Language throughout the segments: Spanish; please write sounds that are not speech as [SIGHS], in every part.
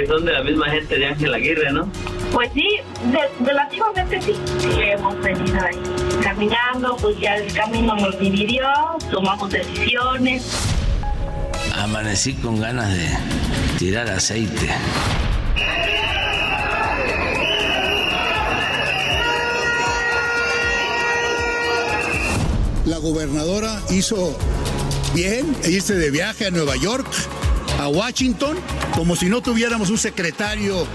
Que son de la misma gente de Ángel Aguirre, ¿no? Pues sí, de- relativamente sí. Sí, hemos venido ahí caminando, pues ya el camino nos dividió, tomamos decisiones. Amanecí con ganas de tirar aceite. La gobernadora hizo bien irse de viaje a Nueva York, a Washington, como si no tuviéramos un secretario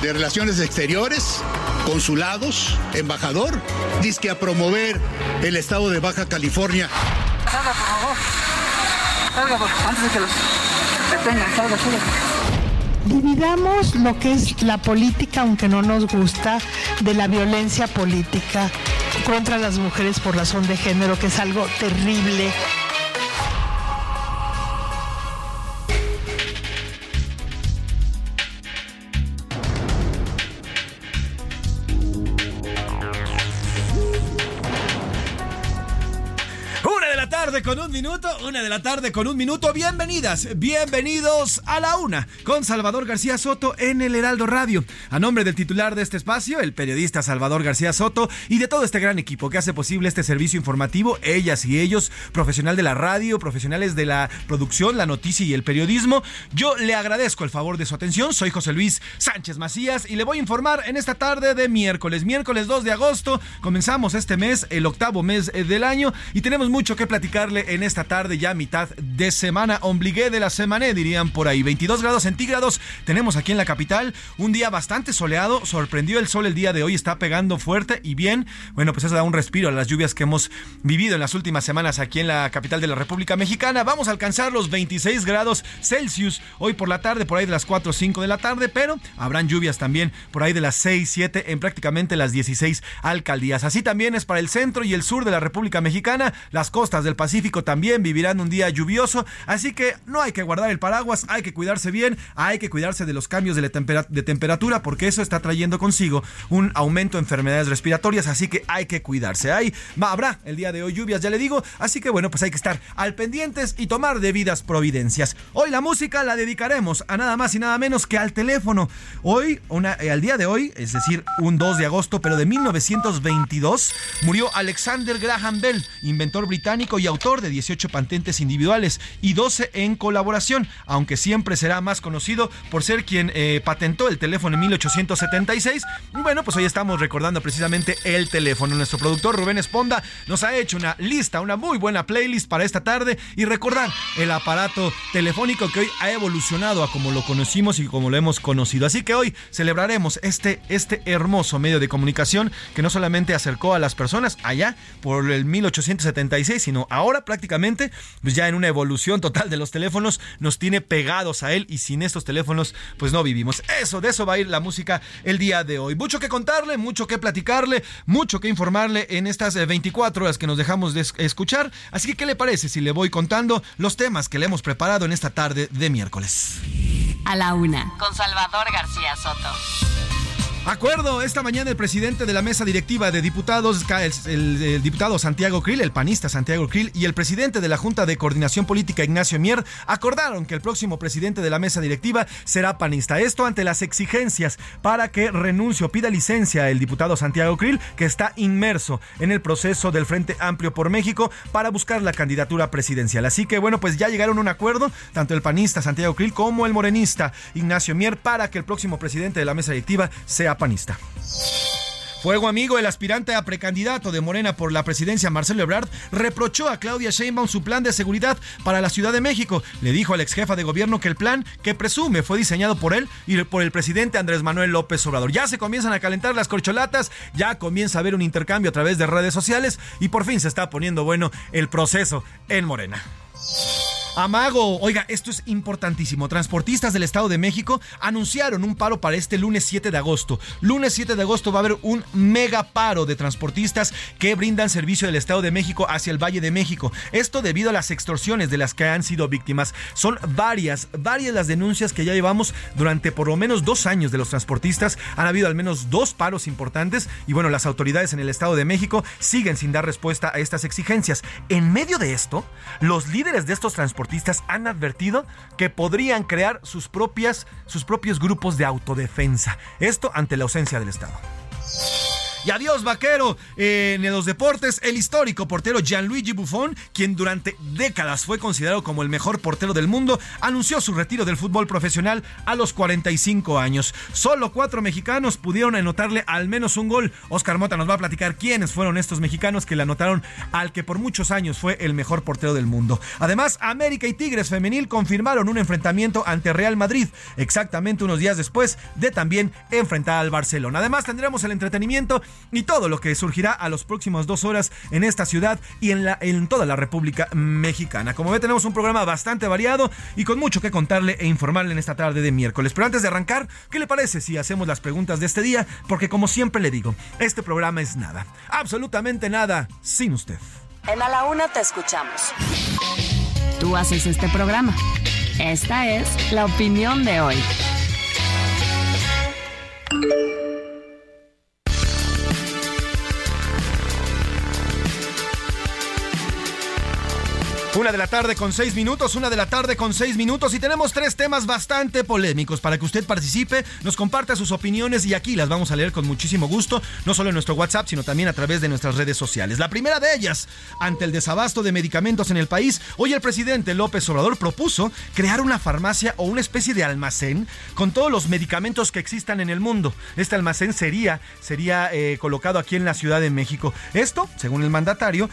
de Relaciones Exteriores, consulados, embajador, disque a promover el estado de Baja California. Salga, por favor. Salga, por antes de que los detengan. Salga, salga. Dividamos lo que es la política, aunque no nos gusta, de la violencia política contra las mujeres por razón de género, que es algo terrible. Con un minuto, una de la tarde con un minuto. Bienvenidas, bienvenidos a la una con Salvador García Soto en el Heraldo Radio. A nombre del titular de este espacio, el periodista Salvador García Soto y de todo este gran equipo que hace posible este servicio informativo, ellas y ellos, profesional de la radio, profesionales de la producción, la noticia y el periodismo, yo le agradezco el favor de su atención. Soy José Luis Sánchez Macías y le voy a informar en esta tarde de miércoles, miércoles 2 de agosto. Comenzamos este mes, el octavo mes eh, del año y tenemos mucho que platicarle en esta tarde, ya mitad de semana, ombligué de la semana, dirían por ahí. 22 grados centígrados tenemos aquí en la capital, un día bastante soleado, sorprendió el sol el día de hoy, está pegando fuerte y bien. Bueno, pues eso da un respiro a las lluvias que hemos vivido en las últimas semanas aquí en la capital de la República Mexicana. Vamos a alcanzar los 26 grados Celsius hoy por la tarde, por ahí de las 4 o 5 de la tarde, pero habrán lluvias también por ahí de las 6, 7 en prácticamente las 16 alcaldías. Así también es para el centro y el sur de la República Mexicana. Las costas del Pacífico también vivirán un día lluvioso, así que no hay que guardar el paraguas, hay que cuidarse bien, hay que cuidarse de los cambios de, temperatura porque eso está trayendo consigo un aumento de enfermedades respiratorias, así que hay que cuidarse. Va, habrá el día de hoy lluvias, ya le digo, así que bueno, pues hay que estar al pendientes y tomar debidas providencias. Hoy la música la dedicaremos a nada más y nada menos que al teléfono. Hoy, eh, al día de hoy, es decir, un 2 de agosto, pero de 1922, murió Alexander Graham Bell, inventor británico y autor de 18 patentes individuales y 12 en colaboración, aunque siempre será más conocido por ser quien eh, patentó el teléfono en 1876. Y bueno, pues hoy estamos recordando precisamente el teléfono. Nuestro productor Rubén Esponda nos ha hecho una lista, una muy buena playlist para esta tarde y recordar el aparato telefónico que hoy ha evolucionado a como lo conocimos y como lo hemos conocido. Así que hoy celebraremos este, este hermoso medio de comunicación que no solamente acercó a las personas allá por el 1876, sino ahora prácticamente, pues ya en una evolución total de los teléfonos, nos tiene pegados a él y sin estos teléfonos, pues no vivimos. Eso, de eso va a ir la música el día de hoy. Mucho que contarle, mucho que platicarle, mucho que informarle en estas eh, 24 horas que nos dejamos de es- escuchar. Así que, ¿qué le parece si le voy contando los temas que le hemos preparado en esta tarde de miércoles? A la Una con Salvador García Soto. Acuerdo, esta mañana el presidente de la mesa directiva de diputados, el, diputado Santiago Krill, el panista Santiago Krill, y el presidente de la Junta de Coordinación Política, Ignacio Mier, acordaron que el próximo presidente de la mesa directiva será panista. Esto ante las exigencias para que renuncie o pida licencia el diputado Santiago Krill, que está inmerso en el proceso del Frente Amplio por México para buscar la candidatura presidencial. Así que bueno, pues ya llegaron a un acuerdo, tanto el panista Santiago Krill como el morenista Ignacio Mier, para que el próximo presidente de la mesa directiva sea panista. Fuego amigo, el aspirante a precandidato de Morena por la presidencia, Marcelo Ebrard, reprochó a Claudia Sheinbaum su plan de seguridad para la Ciudad de México. Le dijo al ex jefa de gobierno que el plan, que presume fue diseñado por él y por el presidente Andrés Manuel López Obrador. Ya se comienzan a calentar las corcholatas, ya comienza a haber un intercambio a través de redes sociales y por fin se está poniendo bueno el proceso en Morena. Amago, oiga, esto es importantísimo. Transportistas del Estado de México anunciaron un paro para este lunes 7 de agosto. Lunes 7 de agosto va a haber un mega paro de transportistas que brindan servicio del Estado de México hacia el Valle de México. Esto debido a las extorsiones de las que han sido víctimas. Son varias, varias las denuncias que ya llevamos durante por lo menos dos años de los transportistas. Han habido al menos dos paros importantes y bueno, las autoridades en el Estado de México siguen sin dar respuesta a estas exigencias. En medio de esto, los líderes de estos transportistas han advertido que podrían crear sus, propias, sus propios grupos de autodefensa. Esto ante la ausencia del Estado. Y adiós, vaquero. en los deportes, el histórico portero Gianluigi Buffon, quien durante décadas fue considerado como el mejor portero del mundo, anunció su retiro del fútbol profesional a los 45 años. Solo cuatro mexicanos pudieron anotarle al menos un gol. Oscar Mota nos va a platicar quiénes fueron estos mexicanos que le anotaron al que por muchos años fue el mejor portero del mundo. Además, América y Tigres Femenil confirmaron un enfrentamiento ante Real Madrid, exactamente unos días después de también enfrentar al Barcelona. Además, tendremos el entretenimiento y todo lo que surgirá a los próximos dos horas en esta ciudad y en, la, en toda la República Mexicana. Como ve, tenemos un programa bastante variado y con mucho que contarle e informarle en esta tarde de miércoles. Pero antes de arrancar, ¿qué le parece si hacemos las preguntas de este día? Porque como siempre le digo, este programa es nada, absolutamente nada, sin usted. En A la Una te escuchamos. Tú haces este programa. Esta es la opinión de hoy. Una de la tarde con seis minutos, una de la tarde con seis minutos y tenemos tres temas bastante polémicos para que usted participe, nos comparta sus opiniones y aquí las vamos a leer con muchísimo gusto, no solo en nuestro WhatsApp, sino también a través de nuestras redes sociales. La primera de ellas, ante el desabasto de medicamentos en el país, hoy el presidente López Obrador propuso crear una farmacia o una especie de almacén con todos los medicamentos que existan en el mundo. Este almacén sería, sería eh, colocado aquí en la Ciudad de México. Esto, según el mandatario,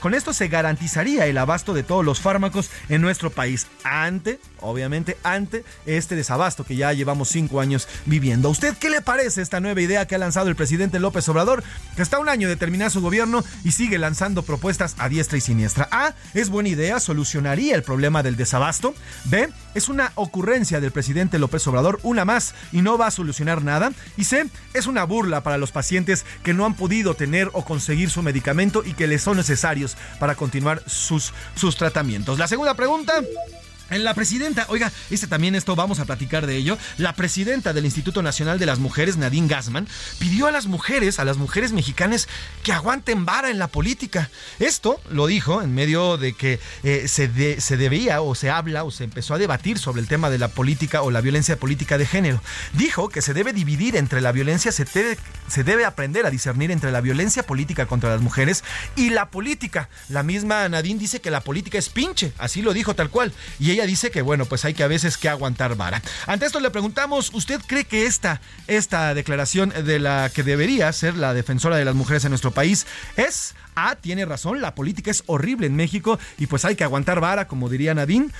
con esto se garantizaría el abasto de de todos los fármacos en nuestro país. Ante, obviamente, ante este desabasto que ya llevamos cinco años viviendo. ¿A usted qué le parece esta nueva idea que ha lanzado el presidente López Obrador, que está un año de terminar su gobierno y sigue lanzando propuestas a diestra y siniestra? A, es buena idea, solucionaría el problema del desabasto. B, es una ocurrencia del presidente López Obrador, una más, y no va a solucionar nada. Y C, es una burla para los pacientes que no han podido tener o conseguir su medicamento y que les son necesarios para continuar sus, sus tratamientos. La segunda pregunta. La presidenta, oiga, este también esto vamos a platicar de ello. La presidenta del Instituto Nacional de las Mujeres, Nadine Gassman, pidió a las mujeres, a las mujeres mexicanas, que aguanten vara en la política. Esto lo dijo en medio de que eh, se, se debía o se habla o se empezó a debatir sobre el tema de la política o la violencia política de género. Dijo que se debe dividir entre la violencia, se se debe aprender a discernir entre la violencia política contra las mujeres y la política. La misma Nadine dice que la política es pinche, así lo dijo tal cual. Y dice que, bueno, pues hay que a veces que aguantar vara. Ante esto le preguntamos, ¿usted cree que esta, esta declaración de la que debería ser la defensora de las mujeres en nuestro país es A, tiene razón, la política es horrible en México y pues hay que aguantar vara, como diría Nadine.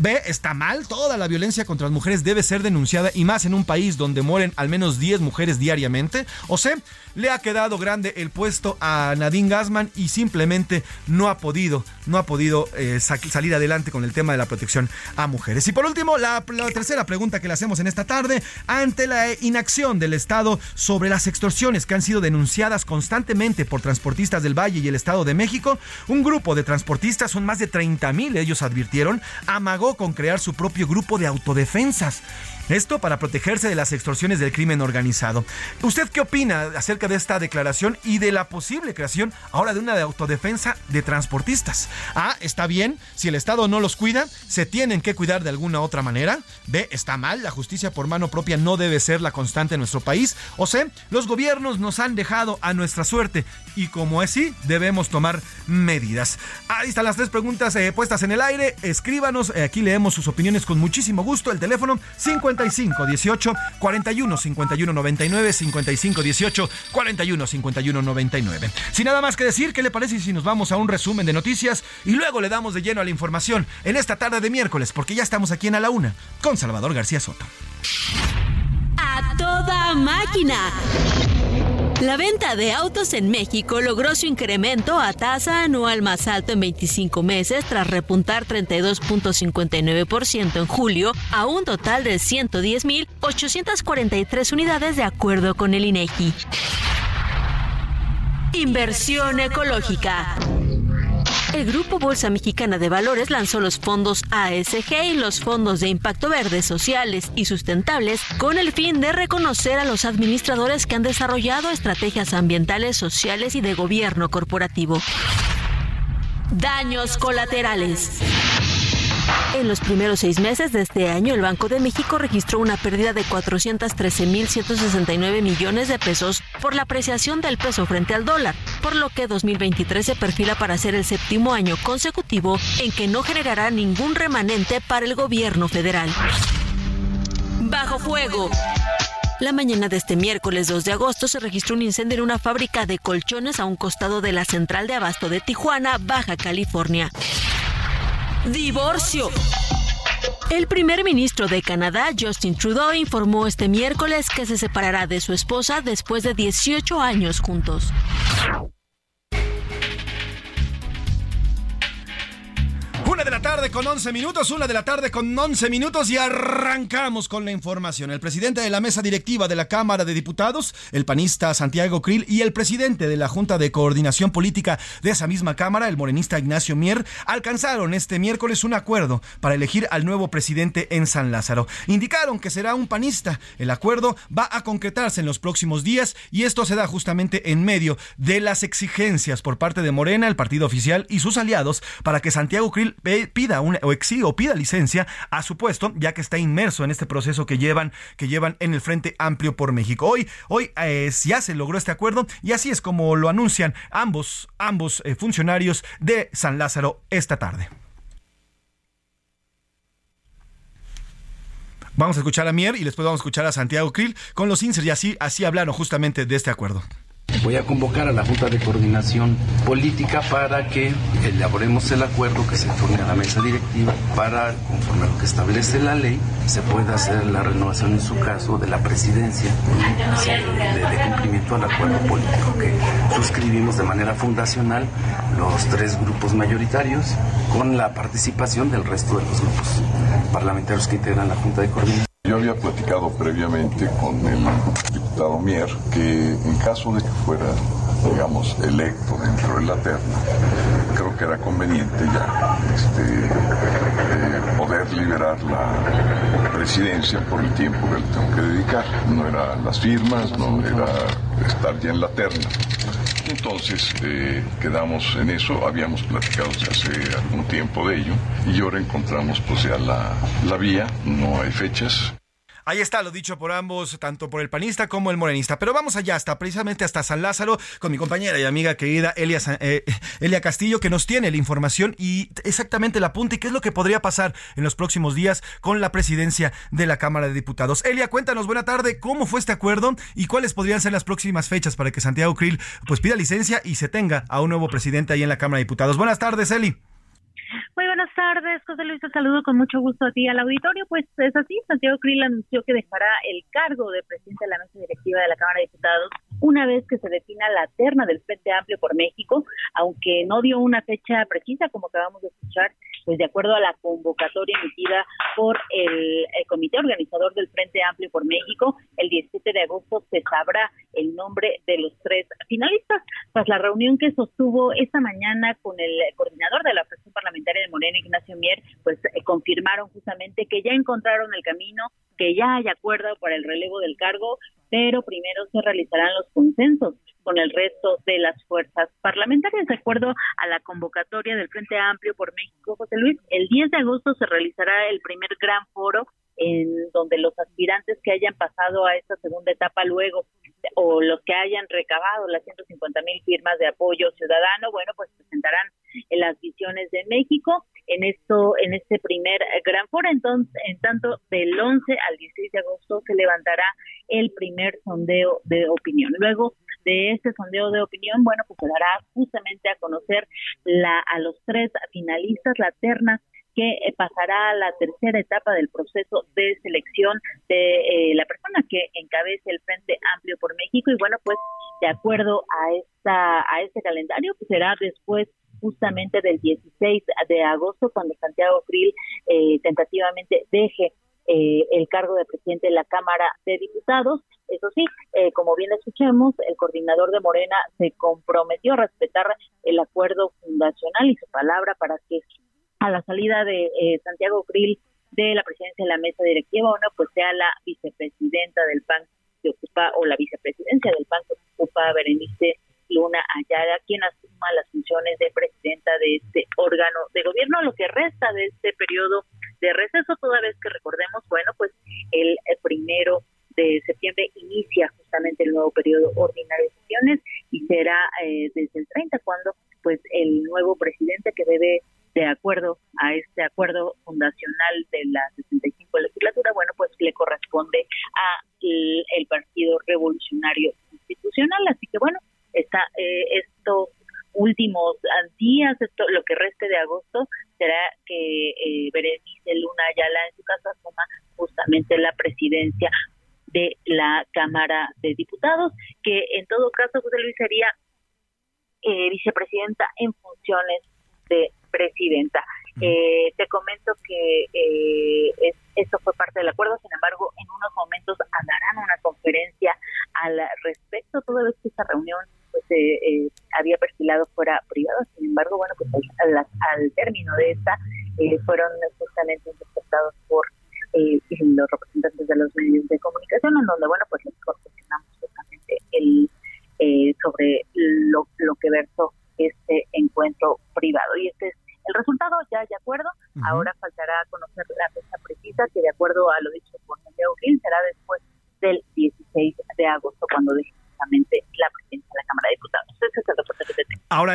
B, está mal, toda la violencia contra las mujeres debe ser denunciada y más en un país donde mueren al menos 10 mujeres diariamente. O C, le ha quedado grande el puesto a Nadine Gassman y simplemente no ha podido, no ha podido eh, salir adelante con el tema de la protección a mujeres. Y por último, la, tercera pregunta que le hacemos en esta tarde, ante la inacción del Estado sobre las extorsiones que han sido denunciadas constantemente por transportistas del Valle y el Estado de México, un grupo de transportistas, son más de 30 mil, ellos advirtieron, amagó con crear su propio grupo de autodefensas. Esto para protegerse de las extorsiones del crimen organizado. ¿Usted qué opina acerca de esta declaración y de la posible creación ahora de una de autodefensa de transportistas? A. Está bien, si el Estado no los cuida, se tienen que cuidar de alguna otra manera. B. Está mal, la justicia por mano propia no debe ser la constante en nuestro país. O C. Los gobiernos nos han dejado a nuestra suerte y como es así, debemos tomar medidas. Ahí están las tres preguntas eh, puestas en el aire. Escríbanos, eh, aquí leemos sus opiniones con muchísimo gusto. El teléfono 50 55 18 41 51 99 55 18 41 51 99. Sin nada más que decir, ¿qué le parece si nos vamos a un resumen de noticias y luego le damos de lleno a la información en esta tarde de miércoles? Porque ya estamos aquí en A la Una con Salvador García Soto. A toda máquina. La venta de autos en México logró su incremento a tasa anual más alto en 25 meses tras repuntar 32.59% en julio a un total de 110.843 unidades de acuerdo con el INEGI. Inversión ecológica. El Grupo Bolsa Mexicana de Valores lanzó los fondos ASG y los fondos de impacto verde, sociales y sustentables con el fin de reconocer a los administradores que han desarrollado estrategias ambientales, sociales y de gobierno corporativo. Daños colaterales. En los primeros seis meses de este año, el Banco de México registró una pérdida de 413.169 millones de pesos por la apreciación del peso frente al dólar, por lo que 2023 se perfila para ser el séptimo año consecutivo en que no generará ningún remanente para el gobierno federal. Bajo fuego. La mañana de este miércoles 2 de agosto se registró un incendio en una fábrica de colchones a un costado de la central de abasto de Tijuana, Baja California. Divorcio. El primer ministro de Canadá, Justin Trudeau, informó este miércoles que se separará de su esposa después de 18 años juntos. Una de la tarde con 11 minutos, una de la tarde con 11 minutos y arrancamos con la información. El presidente de la mesa directiva de la Cámara de Diputados, el panista Santiago Krill, y el presidente de la Junta de Coordinación Política de esa misma Cámara, el morenista Ignacio Mier, alcanzaron este miércoles un acuerdo para elegir al nuevo presidente en San Lázaro. Indicaron que será un panista. El acuerdo va a concretarse en los próximos días y esto se da justamente en medio de las exigencias por parte de Morena, el partido oficial y sus aliados para que Santiago Krill pida una, o exige o pida licencia a su puesto, ya que está inmerso en este proceso que llevan, que llevan en el Frente Amplio por México. Hoy, hoy eh, ya se logró este acuerdo y así es como lo anuncian ambos, ambos eh, funcionarios de San Lázaro esta tarde. Vamos a escuchar a Mier y después vamos a escuchar a Santiago Krill con los INSER y así, así hablaron justamente de este acuerdo. Voy a convocar a la Junta de Coordinación Política para que elaboremos el acuerdo que se torne a la mesa directiva para, conforme a lo que establece la ley, se pueda hacer la renovación en su caso de la presidencia de, cumplimiento al acuerdo político que suscribimos de manera fundacional los tres grupos mayoritarios con la participación del resto de los grupos parlamentarios que integran la Junta de Coordinación. Yo había platicado previamente con el diputado Mier que en caso de que fuera, digamos, electo dentro de la terna, creo que era conveniente ya este, eh, poder liberar la presidencia por el tiempo que le tengo que dedicar. No eran las firmas, no era estar ya en la terna. Entonces eh, quedamos en eso, habíamos platicado hace algún tiempo de ello y ahora encontramos pues ya la, la vía, no hay fechas. Ahí está lo dicho por ambos, tanto por el panista como el morenista. Pero vamos allá, hasta precisamente hasta San Lázaro, con mi compañera y amiga querida Elia, eh, Elia Castillo, que nos tiene la información y exactamente la punta y qué es lo que podría pasar en los próximos días con la presidencia de la Cámara de Diputados. Elia, cuéntanos, buena tarde, ¿cómo fue este acuerdo y cuáles podrían ser las próximas fechas para que Santiago Krill pues pida licencia y se tenga a un nuevo presidente ahí en la Cámara de Diputados? Buenas tardes, Eli. Muy buenas tardes, José Luis, te saludo con mucho gusto a ti al auditorio. Pues es así, Santiago Krill anunció que dejará el cargo de presidente de la mesa directiva de la Cámara de Diputados una vez que se defina la terna del Frente Amplio por México, aunque no dio una fecha precisa, como acabamos de escuchar, pues de acuerdo a la convocatoria emitida por el, comité organizador del Frente Amplio por México, el 17 de agosto se sabrá el nombre de los tres finalistas. Tras la reunión que sostuvo esta mañana con el coordinador de la fracción parlamentaria de Morena, Ignacio Mier, pues eh, confirmaron justamente que ya encontraron el camino, que ya hay acuerdo para el relevo del cargo, pero primero se realizarán los consensos con el resto de las fuerzas parlamentarias. De acuerdo a la convocatoria del Frente Amplio por México, José Luis, el 10 de agosto se realizará el primer gran foro en donde los aspirantes que hayan pasado a esta segunda etapa luego o los que hayan recabado las 150 mil firmas de apoyo ciudadano, bueno, pues presentarán las visiones de México en esto, en este primer gran foro. Entonces, en tanto, del 11 al 16 de agosto se levantará el primer sondeo de opinión. Luego de este sondeo de opinión, bueno, pues se dará justamente a conocer la, a los tres finalistas, la terna que eh, pasará a la tercera etapa del proceso de selección de eh, la persona que encabece el Frente Amplio por México y bueno, pues de acuerdo a esta a este calendario, pues será después justamente del 16 de agosto cuando Santiago Krill eh, tentativamente deje eh, el cargo de presidente de la Cámara de Diputados. Eso sí, eh, como bien escuchemos, el coordinador de Morena se comprometió a respetar el acuerdo fundacional y su palabra para que a la salida de eh, Santiago Krill de la presidencia de la mesa directiva, bueno, pues sea la vicepresidenta del PAN que ocupa, o la vicepresidencia del PAN que ocupa Berenice Luna Ayala, quien asuma las funciones de presidenta de este órgano de gobierno, lo que resta de este periodo de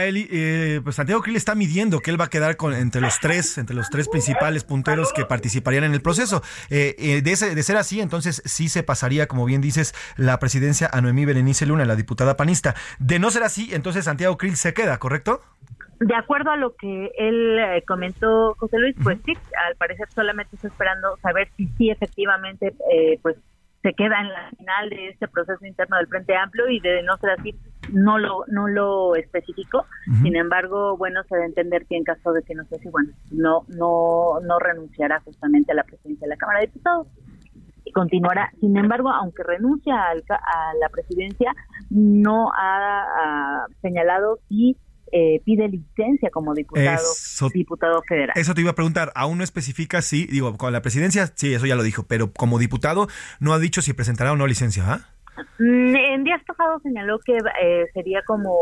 Eli, eh, pues Santiago Krill está midiendo que él va a quedar con, entre los tres, entre los tres principales punteros que participarían en el proceso. Eh, eh, de, de ser así, entonces sí se pasaría, como bien dices, la presidencia a Noemí Berenice Luna, la diputada panista. De no ser así, entonces Santiago Krill se queda, ¿correcto? De acuerdo a lo que él comentó, José Luis, pues sí, al parecer solamente está esperando saber si sí efectivamente pues se queda en la final de este proceso interno del Frente Amplio y de no ser así no lo no lo especificó. Sin embargo, bueno, se debe entender que en caso de que no sea así, bueno, no no no renunciará justamente a la presidencia de la Cámara de Diputados y continuará. Sin embargo, aunque renuncia a la presidencia, no ha, ha señalado si eh, pide licencia como diputado, diputado federal. Eso te iba a preguntar, aún no especifica si, digo, con la presidencia, sí, eso ya lo dijo, pero como diputado no ha dicho si presentará o no licencia, ¿ah? En días pasados señaló que eh, sería como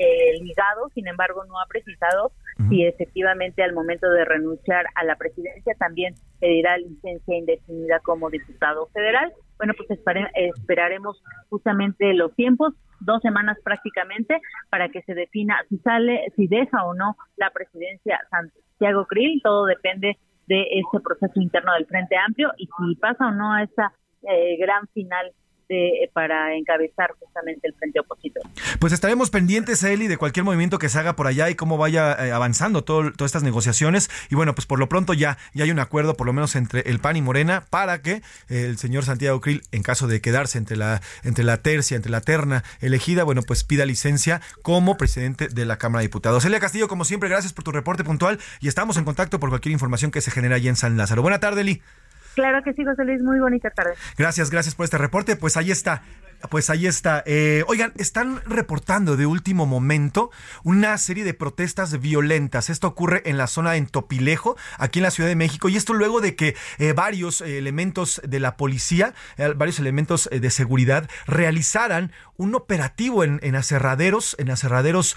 eh, ligado, sin embargo no ha precisado si efectivamente al momento de renunciar a la presidencia también pedirá licencia indefinida como diputado federal. Bueno, pues esperaremos justamente los tiempos, dos semanas prácticamente, para que se defina si sale, si deja o no la presidencia Santiago Krill. Todo depende de este proceso interno del Frente Amplio y si pasa o no a esa eh, gran final de, para encabezar justamente el frente opositor. Pues estaremos pendientes, Eli, de cualquier movimiento que se haga por allá y cómo vaya eh, avanzando todo, todas estas negociaciones. Y bueno, pues por lo pronto ya, ya hay un acuerdo, por lo menos entre el PAN y Morena, para que el señor Santiago Krill, en caso de quedarse entre la, entre la tercia, entre la terna elegida, bueno, pues pida licencia como presidente de la Cámara de Diputados. Elia Castillo, como siempre, gracias por tu reporte puntual y estamos en contacto por cualquier información que se genere allí en San Lázaro. Buena tarde, Eli. Claro que sí, José Luis, muy bonita tarde. Gracias, gracias por este reporte. Pues ahí está pues ahí está. Eh, oigan, están reportando de último momento una serie de protestas violentas. Esto ocurre en la zona en Topilejo, aquí en la Ciudad de México, y esto luego de que eh, varios elementos de la policía, eh, varios elementos de seguridad, realizaran un operativo en, en aserraderos, en aserraderos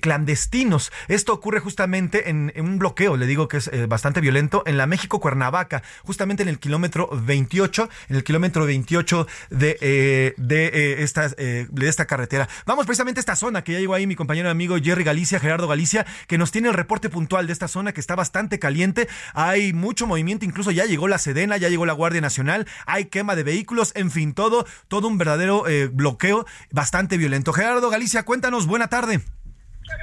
clandestinos. Esto ocurre justamente en, un bloqueo, le digo que es bastante violento, en la México Cuernavaca, justamente en el kilómetro 28, en el kilómetro 28 de de, eh, esta, eh, de esta carretera. Vamos precisamente a esta zona que ya llegó ahí mi compañero amigo Jerry Galicia, Gerardo Galicia, que nos tiene el reporte puntual de esta zona que está bastante caliente. Hay mucho movimiento, incluso ya llegó la Sedena, ya llegó la Guardia Nacional, hay quema de vehículos, en fin, todo, todo un verdadero eh, bloqueo bastante violento. Gerardo Galicia, cuéntanos, buena tarde.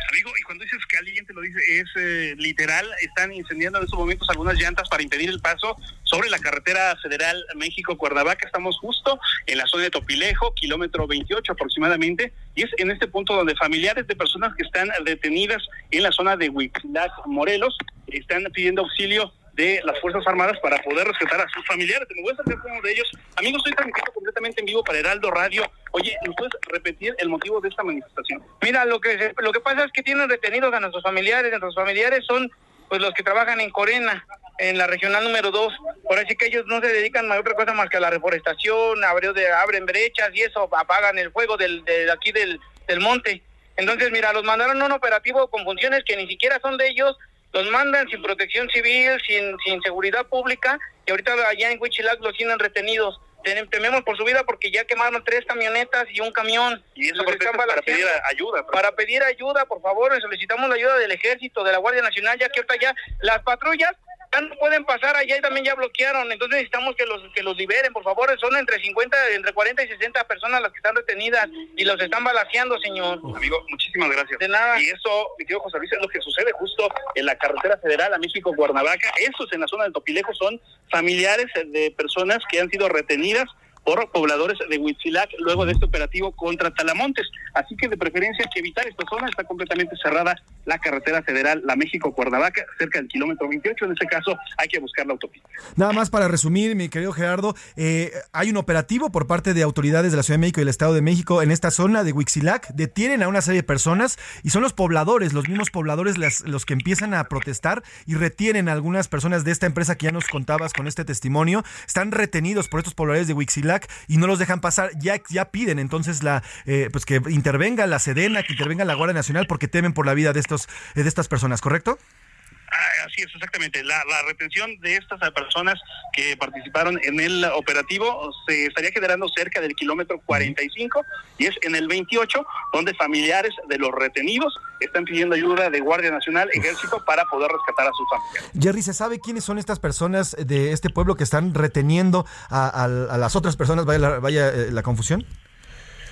Amigo, y cuando dices caliente, lo dice, es eh, literal, están incendiando en estos momentos algunas llantas para impedir el paso sobre la carretera federal México-Cuernavaca. Estamos justo en la zona de Topilejo, kilómetro 28 aproximadamente, y es en este punto donde familiares de personas que están detenidas en la zona de Huitzilac, Morelos, están pidiendo auxilio de las Fuerzas Armadas para poder rescatar a sus familiares. Me voy a acercar uno de ellos. Amigos, estoy transmitiendo completamente en vivo para Heraldo Radio. Oye, ¿nos puedes repetir el motivo de esta manifestación? Mira, lo que lo que pasa es que tienen retenidos a nuestros familiares. Nuestros familiares son pues los que trabajan en Corena, en la regional número 2. Por así que ellos no se dedican a otra cosa más que a la reforestación, de, abren brechas y eso, apagan el fuego del, de aquí del, del monte. Entonces, mira, los mandaron a un operativo con funciones que ni siquiera son de ellos los mandan sin protección civil, sin, sin seguridad pública, y ahorita allá en Huichilac los tienen retenidos. Tememos por su vida porque ya quemaron tres camionetas y un camión. Y eso para pedir ayuda. Para pedir ayuda, por favor, solicitamos la ayuda del ejército, de la Guardia Nacional, ya que ahorita ya las patrullas no pueden pasar allá y también ya bloquearon. Entonces necesitamos que los que los liberen, por favor. Son entre 50, entre 40 y 60 personas las que están retenidas y los están balaseando, señor. Amigo, muchísimas gracias. De nada. Y eso, mi tío José Luis, es lo que sucede justo en la carretera federal a México-Guernavaca. Esos en la zona de Topilejo son familiares de personas que han sido retenidas por pobladores de Huitzilac luego de este operativo contra Talamontes. Así que de preferencia hay que evitar esta zona, está completamente cerrada la carretera federal, la México-Cuernavaca, cerca del kilómetro 28. En este caso hay que buscar la autopista. Nada más para resumir, mi querido Gerardo, eh, hay un operativo por parte de autoridades de la Ciudad de México y del Estado de México en esta zona de Huitzilac, detienen a una serie de personas y son los pobladores, los mismos pobladores los que empiezan a protestar y retienen a algunas personas de esta empresa que ya nos contabas con este testimonio, están retenidos por estos pobladores de Huitzilac y no los dejan pasar, ya, piden entonces la eh, pues que intervenga la Sedena, que intervenga la Guardia Nacional porque temen por la vida de estos de estas personas, ¿correcto? Así es, exactamente. La, retención de estas personas que participaron en el operativo se estaría generando cerca del kilómetro 45 y es en el 28 donde familiares de los retenidos están pidiendo ayuda de Guardia Nacional, Ejército para poder rescatar a sus familiares. Jerry, ¿se sabe quiénes son estas personas de este pueblo que están reteniendo a, las otras personas? Vaya, la, vaya eh, la confusión.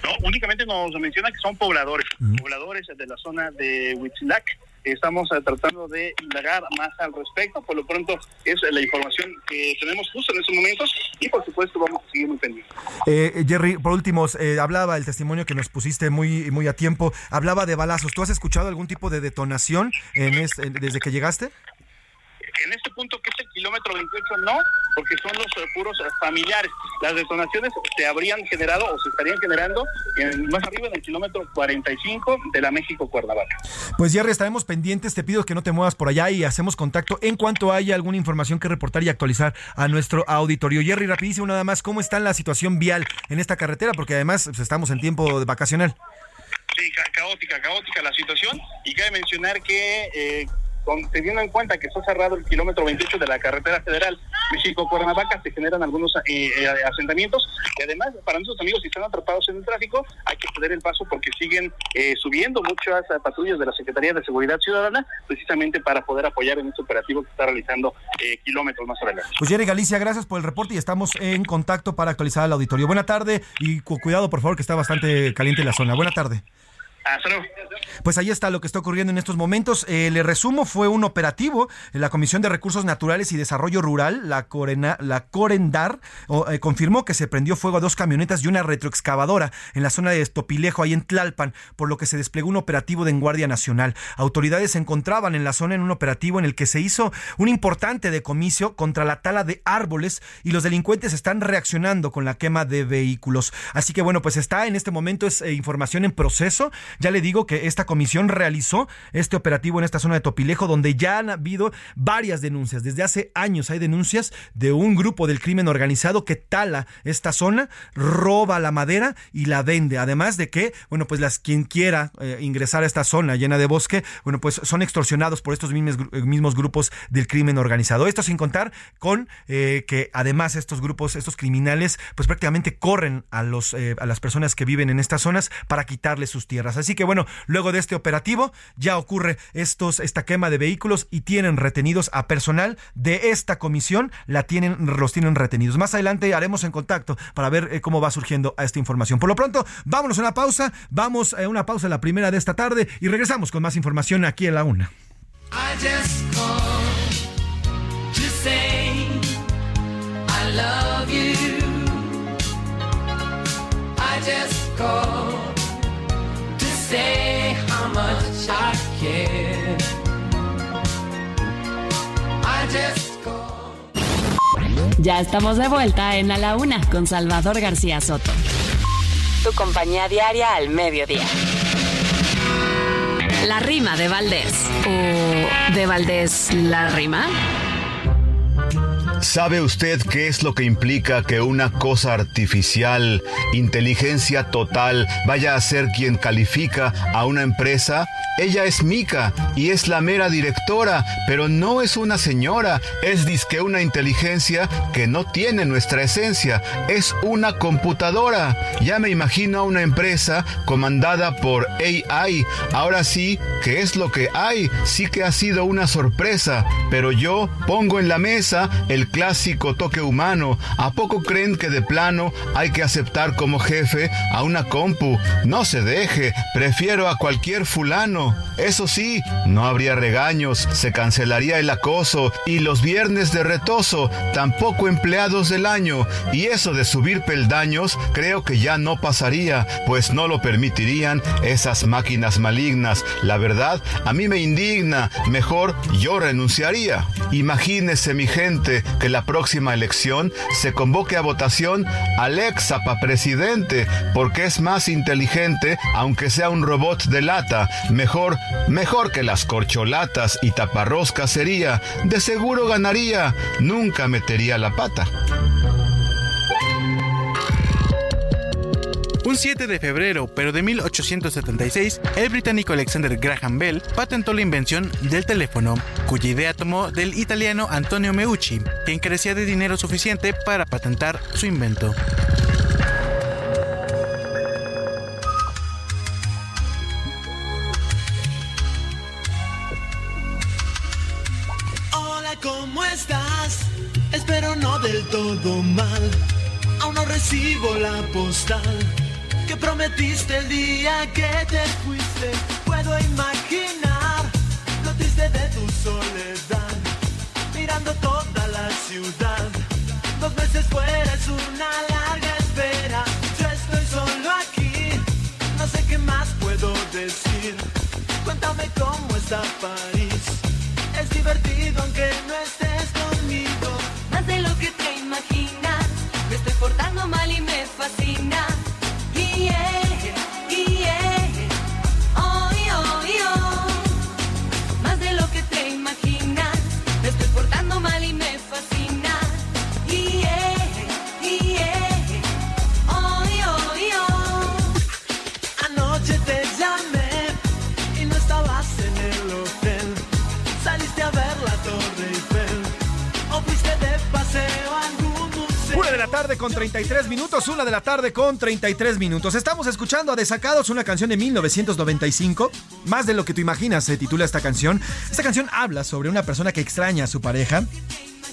No, únicamente nos menciona que son pobladores, pobladores de la zona de Huitzilac Estamos eh, tratando de indagar más al respecto. Por lo pronto es la información que tenemos justo en estos momentos y por supuesto vamos a seguir muy pendientes. Eh, Jerry, por último, eh, hablaba el testimonio que nos pusiste muy, muy a tiempo, hablaba de balazos. ¿Tú has escuchado algún tipo de detonación en desde que llegaste? En este punto, que es el kilómetro 28, no, porque son los puros familiares. Las detonaciones se habrían generado o se estarían generando en, más arriba en el kilómetro 45 de la México-Cuernavaca. Pues Jerry, estaremos pendientes. Te pido que no te muevas por allá y hacemos contacto en cuanto haya alguna información que reportar y actualizar a nuestro auditorio. Jerry, rapidísimo nada más, ¿cómo está la situación vial en esta carretera? Porque además pues, estamos en tiempo de vacacional. Sí, caótica, caótica la situación. Y cabe mencionar que... Eh, teniendo en cuenta que está cerrado el kilómetro 28 de la carretera federal México Cuernavaca se generan algunos eh, eh, asentamientos y además para nuestros amigos si están atrapados en el tráfico hay que ceder el paso porque siguen eh, subiendo muchas patrullas de la Secretaría de Seguridad Ciudadana precisamente para poder apoyar en este operativo que está realizando kilómetros más adelante. Pues Jerry Galicia, gracias por el reporte y estamos en contacto para actualizar al auditorio. Buena tarde y cuidado por favor que está bastante caliente la zona. Buena tarde. Pues ahí está lo que está ocurriendo en estos momentos. Eh, le resumo, fue un operativo la Comisión de Recursos Naturales y Desarrollo Rural, la, Corena, la Corendar, eh, confirmó que se prendió fuego a dos camionetas y una retroexcavadora en la zona de Estopilejo, ahí en Tlalpan, por lo que se desplegó un operativo de Guardia Nacional. Autoridades se encontraban en la zona en un operativo en el que se hizo un importante decomicio contra la tala de árboles y los delincuentes están reaccionando con la quema de vehículos. Así que bueno, pues está en este momento es eh, información en proceso. Ya le digo que esta comisión realizó este operativo en esta zona de Topilejo, donde ya han habido varias denuncias. Desde hace años hay denuncias de un grupo del crimen organizado que tala esta zona, roba la madera y la vende. Además de que, bueno, pues las quien quiera eh, ingresar a esta zona llena de bosque, bueno, pues son extorsionados por estos mismos, eh, mismos grupos del crimen organizado. Esto sin contar con eh, que además estos grupos, estos criminales, pues prácticamente corren a los a las personas que viven en estas zonas para quitarles sus tierras. Así que bueno, luego de este operativo ya ocurre estos, esta quema de vehículos y tienen retenidos a personal de esta comisión, la tienen, los tienen retenidos. Más adelante haremos en contacto para ver eh, cómo va surgiendo a esta información. Por lo pronto, vámonos a una pausa, vamos a una pausa la primera de esta tarde y regresamos con más información aquí en la una. Ya estamos de vuelta en A la Una con Salvador García Soto. Tu compañía diaria al mediodía. La rima de Valdés. ¿O de Valdés la rima? ¿Sabe usted qué es lo que implica que una cosa artificial, inteligencia total, vaya a ser quien califica a una empresa? Ella es Mika y es la mera directora, pero no es una señora, es disque una inteligencia que no tiene nuestra esencia, es una computadora. Ya me imagino a una empresa comandada por AI. Ahora sí, ¿qué es lo que hay? Sí que ha sido una sorpresa, pero yo pongo en la mesa el clásico toque humano. ¿A poco creen que de plano hay que aceptar como jefe a una compu? No se deje, prefiero a cualquier fulano. Oh. Eso sí, no habría regaños, se cancelaría el acoso y los viernes de retoso, tampoco empleados del año. Y eso de subir peldaños creo que ya no pasaría, pues no lo permitirían esas máquinas malignas. La verdad, a mí me indigna, mejor yo renunciaría. Imagínese mi gente que la próxima elección se convoque a votación al ex presidente, porque es más inteligente, aunque sea un robot de lata. Mejor mejor, que las corcholatas y taparroscas sería. De seguro ganaría, nunca metería la pata. Un 7 de febrero, pero de 1876, el británico Alexander Graham Bell patentó la invención del teléfono, cuya idea tomó del italiano Antonio Meucci, quien carecía de dinero suficiente para patentar su invento. Todo mal. Aún no recibo la postal que prometiste el día que te fuiste. Puedo imaginar lo triste de tu soledad, mirando toda la ciudad. Dos meses fuera es una larga espera. Yo estoy solo aquí, no sé qué más puedo decir. Cuéntame cómo está París. Es divertido aunque no estés conmigo imaginas. Me estoy portando mal y me fascina. Con 33 minutos, una de la tarde con 33 minutos. Estamos escuchando a Desacados, una canción de 1995. Más de lo que tú imaginas se titula esta canción. Esta canción habla sobre una persona que extraña a su pareja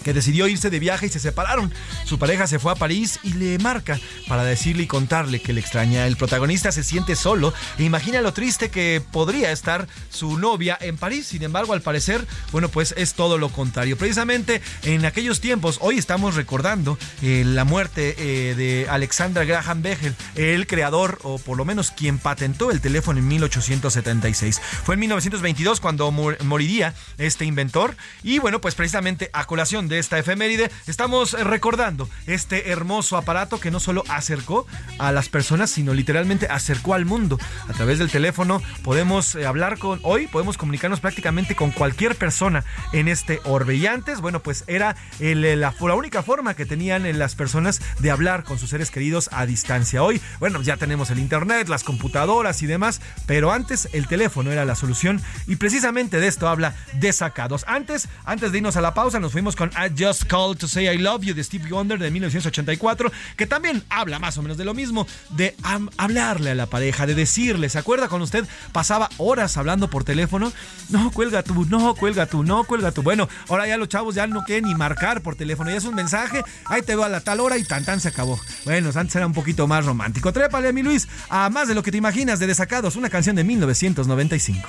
que decidió irse de viaje y se separaron. Su pareja se fue a París y le marca para decirle y contarle que le extraña. El protagonista se siente solo e imagina lo triste que podría estar su novia en París. Sin embargo, al parecer, bueno, pues es todo lo contrario. Precisamente en aquellos tiempos, hoy estamos recordando eh, la muerte eh, de Alexander Graham Bell, el creador o por lo menos quien patentó el teléfono en 1876. Fue en 1922 cuando moriría este inventor y bueno, pues precisamente a colación esta efeméride, estamos eh, recordando este hermoso aparato que no solo acercó a las personas, sino literalmente acercó al mundo. A través del teléfono podemos eh, hablar con, hoy podemos comunicarnos prácticamente con cualquier persona en este orbe. Y antes, bueno, pues era la, la única forma que tenían eh, las personas de hablar con sus seres queridos a distancia. Hoy, bueno, ya tenemos el internet, las computadoras y demás, pero antes el teléfono era la solución y precisamente de esto habla Desacados. Antes, antes de irnos a la pausa, nos fuimos con Just Called to Say I Love You de Steve Wonder de 1984, que también habla más o menos de lo mismo, de hablarle a la pareja, de decirle, ¿se acuerda cuando usted pasaba horas hablando por teléfono? No, cuelga tú, no, cuelga tú, no, cuelga tú. Bueno, ahora ya los chavos ya no quieren ni marcar por teléfono, ya es un mensaje, ahí te veo a la tal hora y tan tan se acabó. Bueno, antes era un poquito más romántico. Trépale, mi Luis, a más de lo que te imaginas de Desacados, una canción de 1995.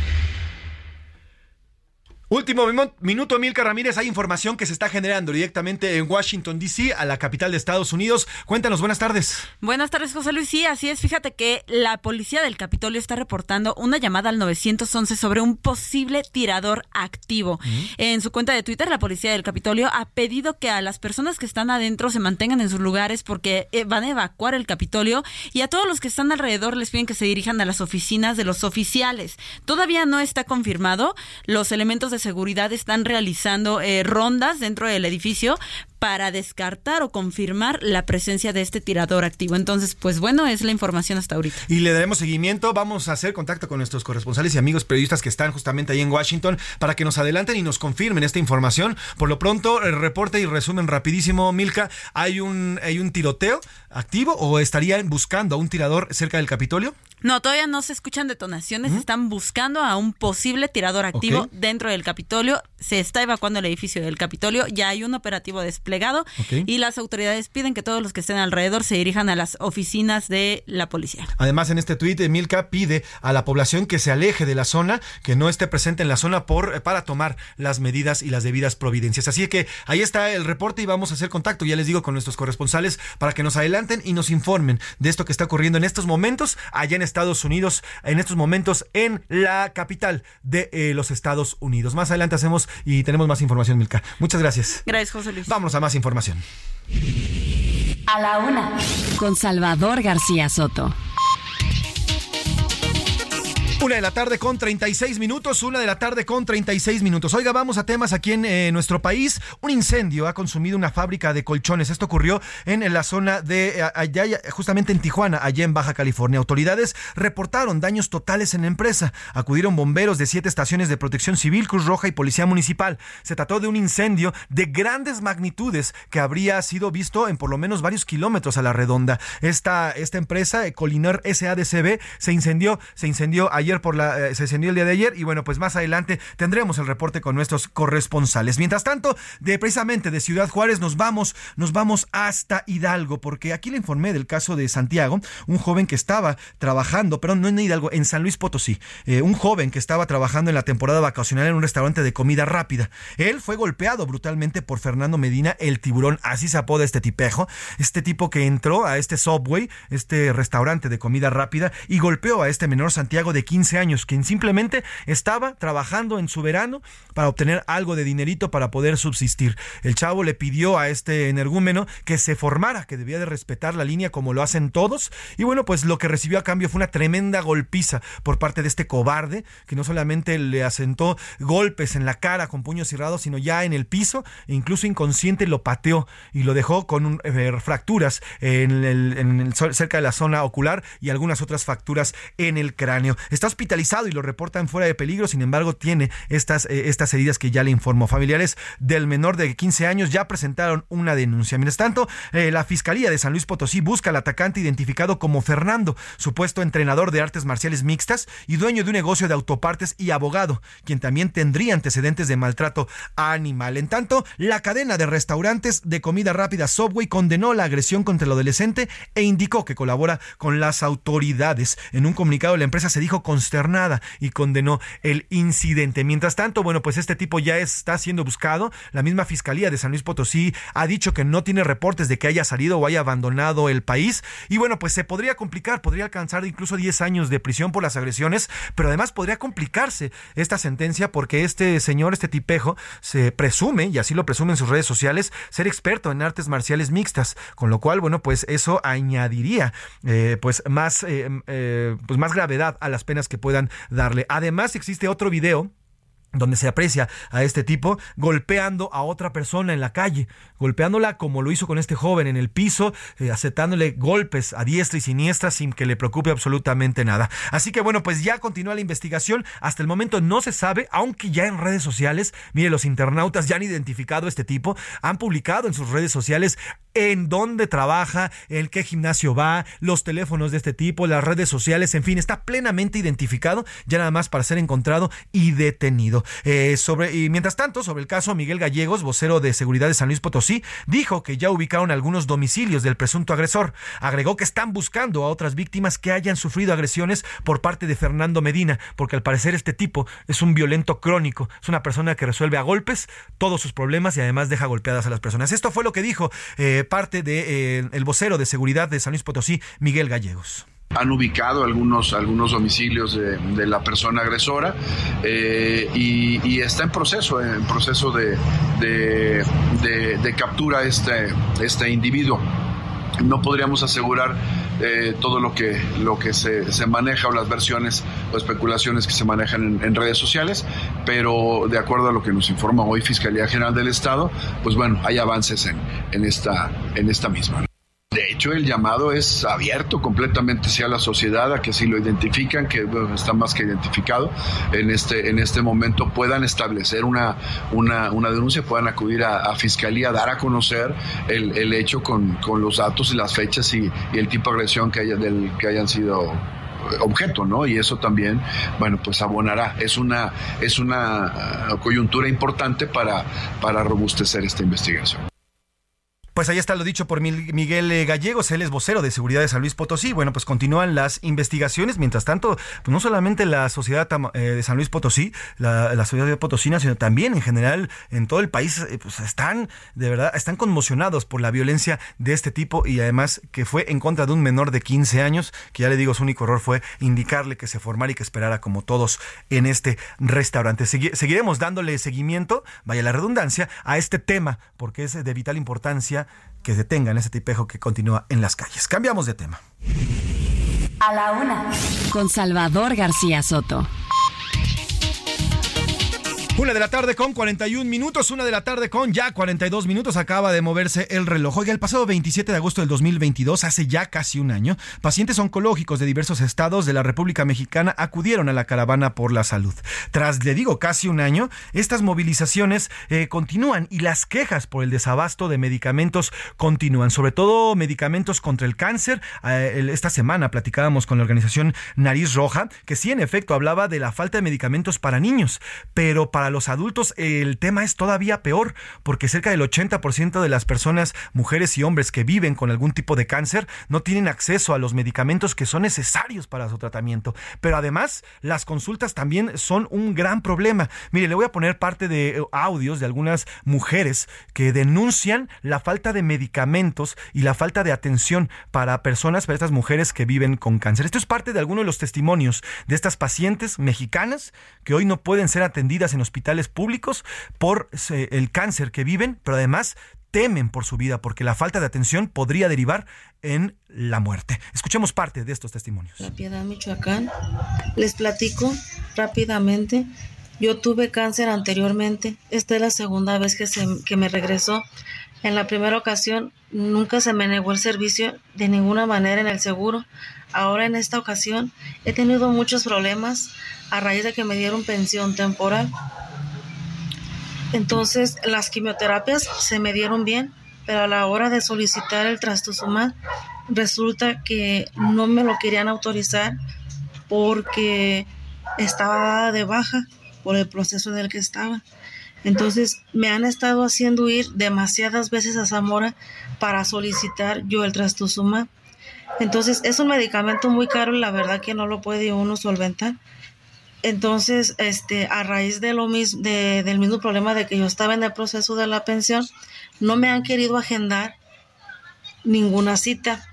Último minuto, Milka Ramírez. Hay información que se está generando directamente en Washington, D.C., a la capital de Estados Unidos. Cuéntanos, buenas tardes. Buenas tardes, José Luis. Sí, así es. Fíjate que la policía del Capitolio está reportando una llamada al 911 sobre un posible tirador activo. En su cuenta de Twitter, la policía del Capitolio ha pedido que a las personas que están adentro se mantengan en sus lugares porque eh, van a evacuar el Capitolio y a todos los que están alrededor les piden que se dirijan a las oficinas de los oficiales. Todavía no está confirmado. Los elementos de seguridad están realizando eh, rondas dentro del edificio para descartar o confirmar la presencia de este tirador activo. Entonces, pues bueno, es la información hasta ahorita. Y le daremos seguimiento. Vamos a hacer contacto con nuestros corresponsales y amigos periodistas que están justamente ahí en Washington para que nos adelanten y nos confirmen esta información. Por lo pronto, el reporte y resumen rapidísimo, Milka. ¿Hay un, hay un tiroteo activo o estarían buscando a un tirador cerca del Capitolio? No, todavía no se escuchan detonaciones. Están buscando a un posible tirador activo dentro del Capitolio. Se está evacuando el edificio del Capitolio. Ya hay un operativo desplegado y las autoridades piden que todos los que estén alrededor se dirijan a las oficinas de la policía. Además, en este tuit, Milka pide a la población que se aleje de la zona, que no esté presente en la zona por eh, para tomar las medidas y las debidas providencias. Así que ahí está el reporte y vamos a hacer contacto, ya les digo, con nuestros corresponsales para que nos adelanten y nos informen de esto que está ocurriendo en estos momentos allá en Estados Unidos en estos momentos en la capital de eh, los Estados Unidos. Más adelante hacemos y tenemos más información, Milka. Muchas gracias. Gracias, José Luis. Vámonos a más información. A la una, con Salvador García Soto. Una de la tarde con 36 minutos, una de la tarde con 36 minutos. Oiga, vamos a temas aquí en eh, nuestro país. Un incendio ha consumido una fábrica de colchones. Esto ocurrió en, la zona de eh, allá, justamente en Tijuana, allá en Baja California. Autoridades reportaron daños totales en la empresa. Acudieron bomberos de siete estaciones de protección civil, Cruz Roja y Policía Municipal. Se trató de un incendio de grandes magnitudes que habría sido visto en por lo menos varios kilómetros a la redonda. Esta, esta empresa, eh, Coliner SADCB, se incendió, se incendió por la, eh, se encendió el día de ayer y bueno, pues más adelante tendremos el reporte con nuestros corresponsales. Mientras tanto, de precisamente de Ciudad Juárez nos vamos, nos vamos hasta Hidalgo, porque aquí le informé del caso de Santiago, un joven que estaba trabajando, pero no en Hidalgo, en San Luis Potosí, eh, un joven que estaba trabajando en la temporada vacacional en un restaurante de comida rápida. Él fue golpeado brutalmente por Fernando Medina, el tiburón, así se apoda este tipejo, este tipo que entró a este Subway, este restaurante de comida rápida, y golpeó a este menor Santiago de 15 15 años, quien simplemente estaba trabajando en su verano para obtener algo de dinerito para poder subsistir. El chavo le pidió a este energúmeno que se formara, que debía de respetar la línea como lo hacen todos. Y bueno, pues lo que recibió a cambio fue una tremenda golpiza por parte de este cobarde, que no solamente le asentó golpes en la cara con puños cerrados, sino ya en el piso, e incluso inconsciente lo pateó y lo dejó con eh, fracturas en el, cerca de la zona ocular y algunas otras fracturas en el cráneo. Está hospitalizado y lo reportan fuera de peligro, sin embargo tiene estas, eh, estas heridas que ya le informó. Familiares del menor de 15 años ya presentaron una denuncia. Mientras tanto, eh, la Fiscalía de San Luis Potosí busca al atacante identificado como Fernando, supuesto entrenador de artes marciales mixtas y dueño de un negocio de autopartes y abogado, quien también tendría antecedentes de maltrato animal. En tanto, la cadena de restaurantes de comida rápida Subway condenó la agresión contra el adolescente e indicó que colabora con las autoridades. En un comunicado, la empresa se dijo consternada y condenó el incidente. Mientras tanto, bueno, pues este tipo ya está siendo buscado. La misma Fiscalía de San Luis Potosí ha dicho que no tiene reportes de que haya salido o haya abandonado el país. Y bueno, pues se podría complicar, podría alcanzar incluso 10 años de prisión por las agresiones, pero además podría complicarse esta sentencia porque este señor, este tipejo, se presume, y así lo presume en sus redes sociales, ser experto en artes marciales mixtas, con lo cual, bueno, pues eso añadiría eh, pues más, eh, eh, pues más gravedad a las penas que puedan darle. Además, existe otro video donde se aprecia a este tipo golpeando a otra persona en la calle, golpeándola como lo hizo con este joven en el piso, eh, aceptándole golpes a diestra y siniestra sin que le preocupe absolutamente nada. Así que bueno, pues ya continúa la investigación. Hasta el momento no se sabe, aunque ya en redes sociales, mire, los internautas ya han identificado a este tipo, han publicado en sus redes sociales en dónde trabaja, en qué gimnasio va, los teléfonos de este tipo, las redes sociales, en fin, está plenamente identificado, ya nada más para ser encontrado y detenido. Eh, y mientras tanto, sobre el caso, Miguel Gallegos, vocero de seguridad de San Luis Potosí, dijo que ya ubicaron algunos domicilios del presunto agresor. Agregó que están buscando a otras víctimas que hayan sufrido agresiones por parte de Fernando Medina, porque al parecer este tipo es un violento crónico, es una persona que resuelve a golpes todos sus problemas y además deja golpeadas a las personas. Esto fue lo que dijo eh, parte del de, eh, vocero de seguridad de San Luis Potosí, Miguel Gallegos han ubicado algunos, algunos domicilios de, la persona agresora eh, y, está en proceso, en proceso de, de, captura este, este individuo. No podríamos asegurar eh, todo lo que, lo que se, se, maneja o las versiones o especulaciones que se manejan en, redes sociales, pero de acuerdo a lo que nos informa hoy Fiscalía General del Estado, pues bueno, hay avances en, en, esta, en esta misma. De hecho, el llamado es abierto completamente hacia la sociedad, a que si lo identifican, que está más que identificado, en este, en este momento puedan establecer una, una, una denuncia, puedan acudir a, fiscalía, dar a conocer el, el hecho con, con, los datos y las fechas y, el tipo de agresión que, haya, del, que hayan sido objeto, ¿no? Y eso también, bueno, pues abonará. Es una, es una coyuntura importante para, para robustecer esta investigación. Pues ahí está lo dicho por Miguel eh, Gallegos, él es vocero de seguridad de San Luis Potosí. Bueno, pues continúan las investigaciones. Mientras tanto, pues no solamente la sociedad eh, de San Luis Potosí, la, sociedad de Potosina, sino también en general en todo el país, eh, pues están de verdad, están conmocionados por la violencia de este tipo y además que fue en contra de un menor de 15 años, que ya le digo, su único error fue indicarle que se formara y que esperara como todos en este restaurante. seguiremos dándole seguimiento, vaya la redundancia, a este tema, porque es de vital importancia que detengan ese tipejo que continúa en las calles. Cambiamos de tema. A la una. Con Salvador García Soto. Una de la tarde con 41 minutos, una de la tarde con ya 42 minutos acaba de moverse el reloj. Oiga, el pasado 27 de agosto del 2022, hace ya casi un año, pacientes oncológicos de diversos estados de la República Mexicana acudieron a la caravana por la salud. Tras, le digo, casi un año, estas movilizaciones eh, continúan y las quejas por el desabasto de medicamentos continúan, sobre todo medicamentos contra el cáncer. Eh, esta semana platicábamos con la organización Nariz Roja, que sí en efecto hablaba de la falta de medicamentos para niños, pero para los adultos el tema es todavía peor, porque cerca del 80% de las personas, mujeres y hombres que viven con algún tipo de cáncer, no tienen acceso a los medicamentos que son necesarios para su tratamiento. Pero además, las consultas también son un gran problema. Mire, le voy a poner parte de eh, audios de algunas mujeres que denuncian la falta de medicamentos y la falta de atención para personas, para estas mujeres que viven con cáncer. Esto es parte de algunos de los testimonios de estas pacientes mexicanas que hoy no pueden ser atendidas en hospitales públicos por el cáncer que viven, pero además temen por su vida porque la falta de atención podría derivar en la muerte. Escuchemos parte de estos testimonios. La Piedad, Michoacán. Les platico rápidamente. Yo tuve cáncer anteriormente. Esta es la segunda vez que, se, que me regresó. En la primera ocasión nunca se me negó el servicio de ninguna manera en el seguro. Ahora en esta ocasión he tenido muchos problemas a raíz de que me dieron pensión temporal. Entonces las quimioterapias se me dieron bien, pero a la hora de solicitar el trastuzumab resulta que no me lo querían autorizar porque estaba de baja por el proceso en el que estaba. Entonces me han estado haciendo ir demasiadas veces a Zamora para solicitar yo el trastuzumab. Entonces es un medicamento muy caro y la verdad que no lo puede uno solventar. Entonces, este, a raíz de lo mismo, de, del mismo problema de que yo estaba en el proceso de la pensión, no me han querido agendar ninguna cita.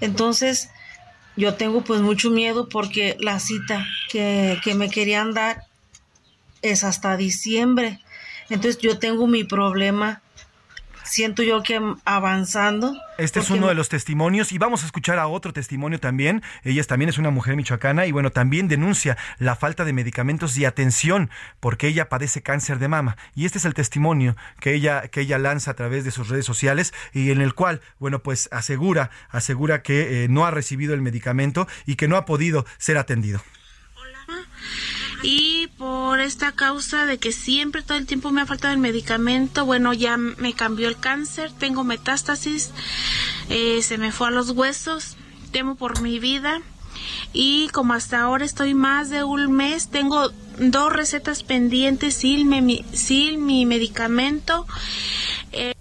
Entonces, yo tengo pues mucho miedo porque la cita que, que me querían dar es hasta diciembre. Entonces, yo tengo mi problema siento yo que avanzando. Este es uno de los testimonios y vamos a escuchar a otro testimonio también. Ella también es una mujer michoacana y bueno, también denuncia la falta de medicamentos y atención porque ella padece cáncer de mama. Y este es el testimonio que ella, que ella lanza a través de sus redes sociales y en el cual, bueno, pues asegura, asegura que eh, no ha recibido el medicamento y que no ha podido ser atendido y por esta causa de que siempre todo el tiempo me ha faltado el medicamento, bueno, ya me cambió el cáncer, tengo metástasis, eh, se me fue a los huesos, temo por mi vida y como hasta ahora estoy más de un mes, tengo dos recetas pendientes sin mi, sin mi medicamento. Eh,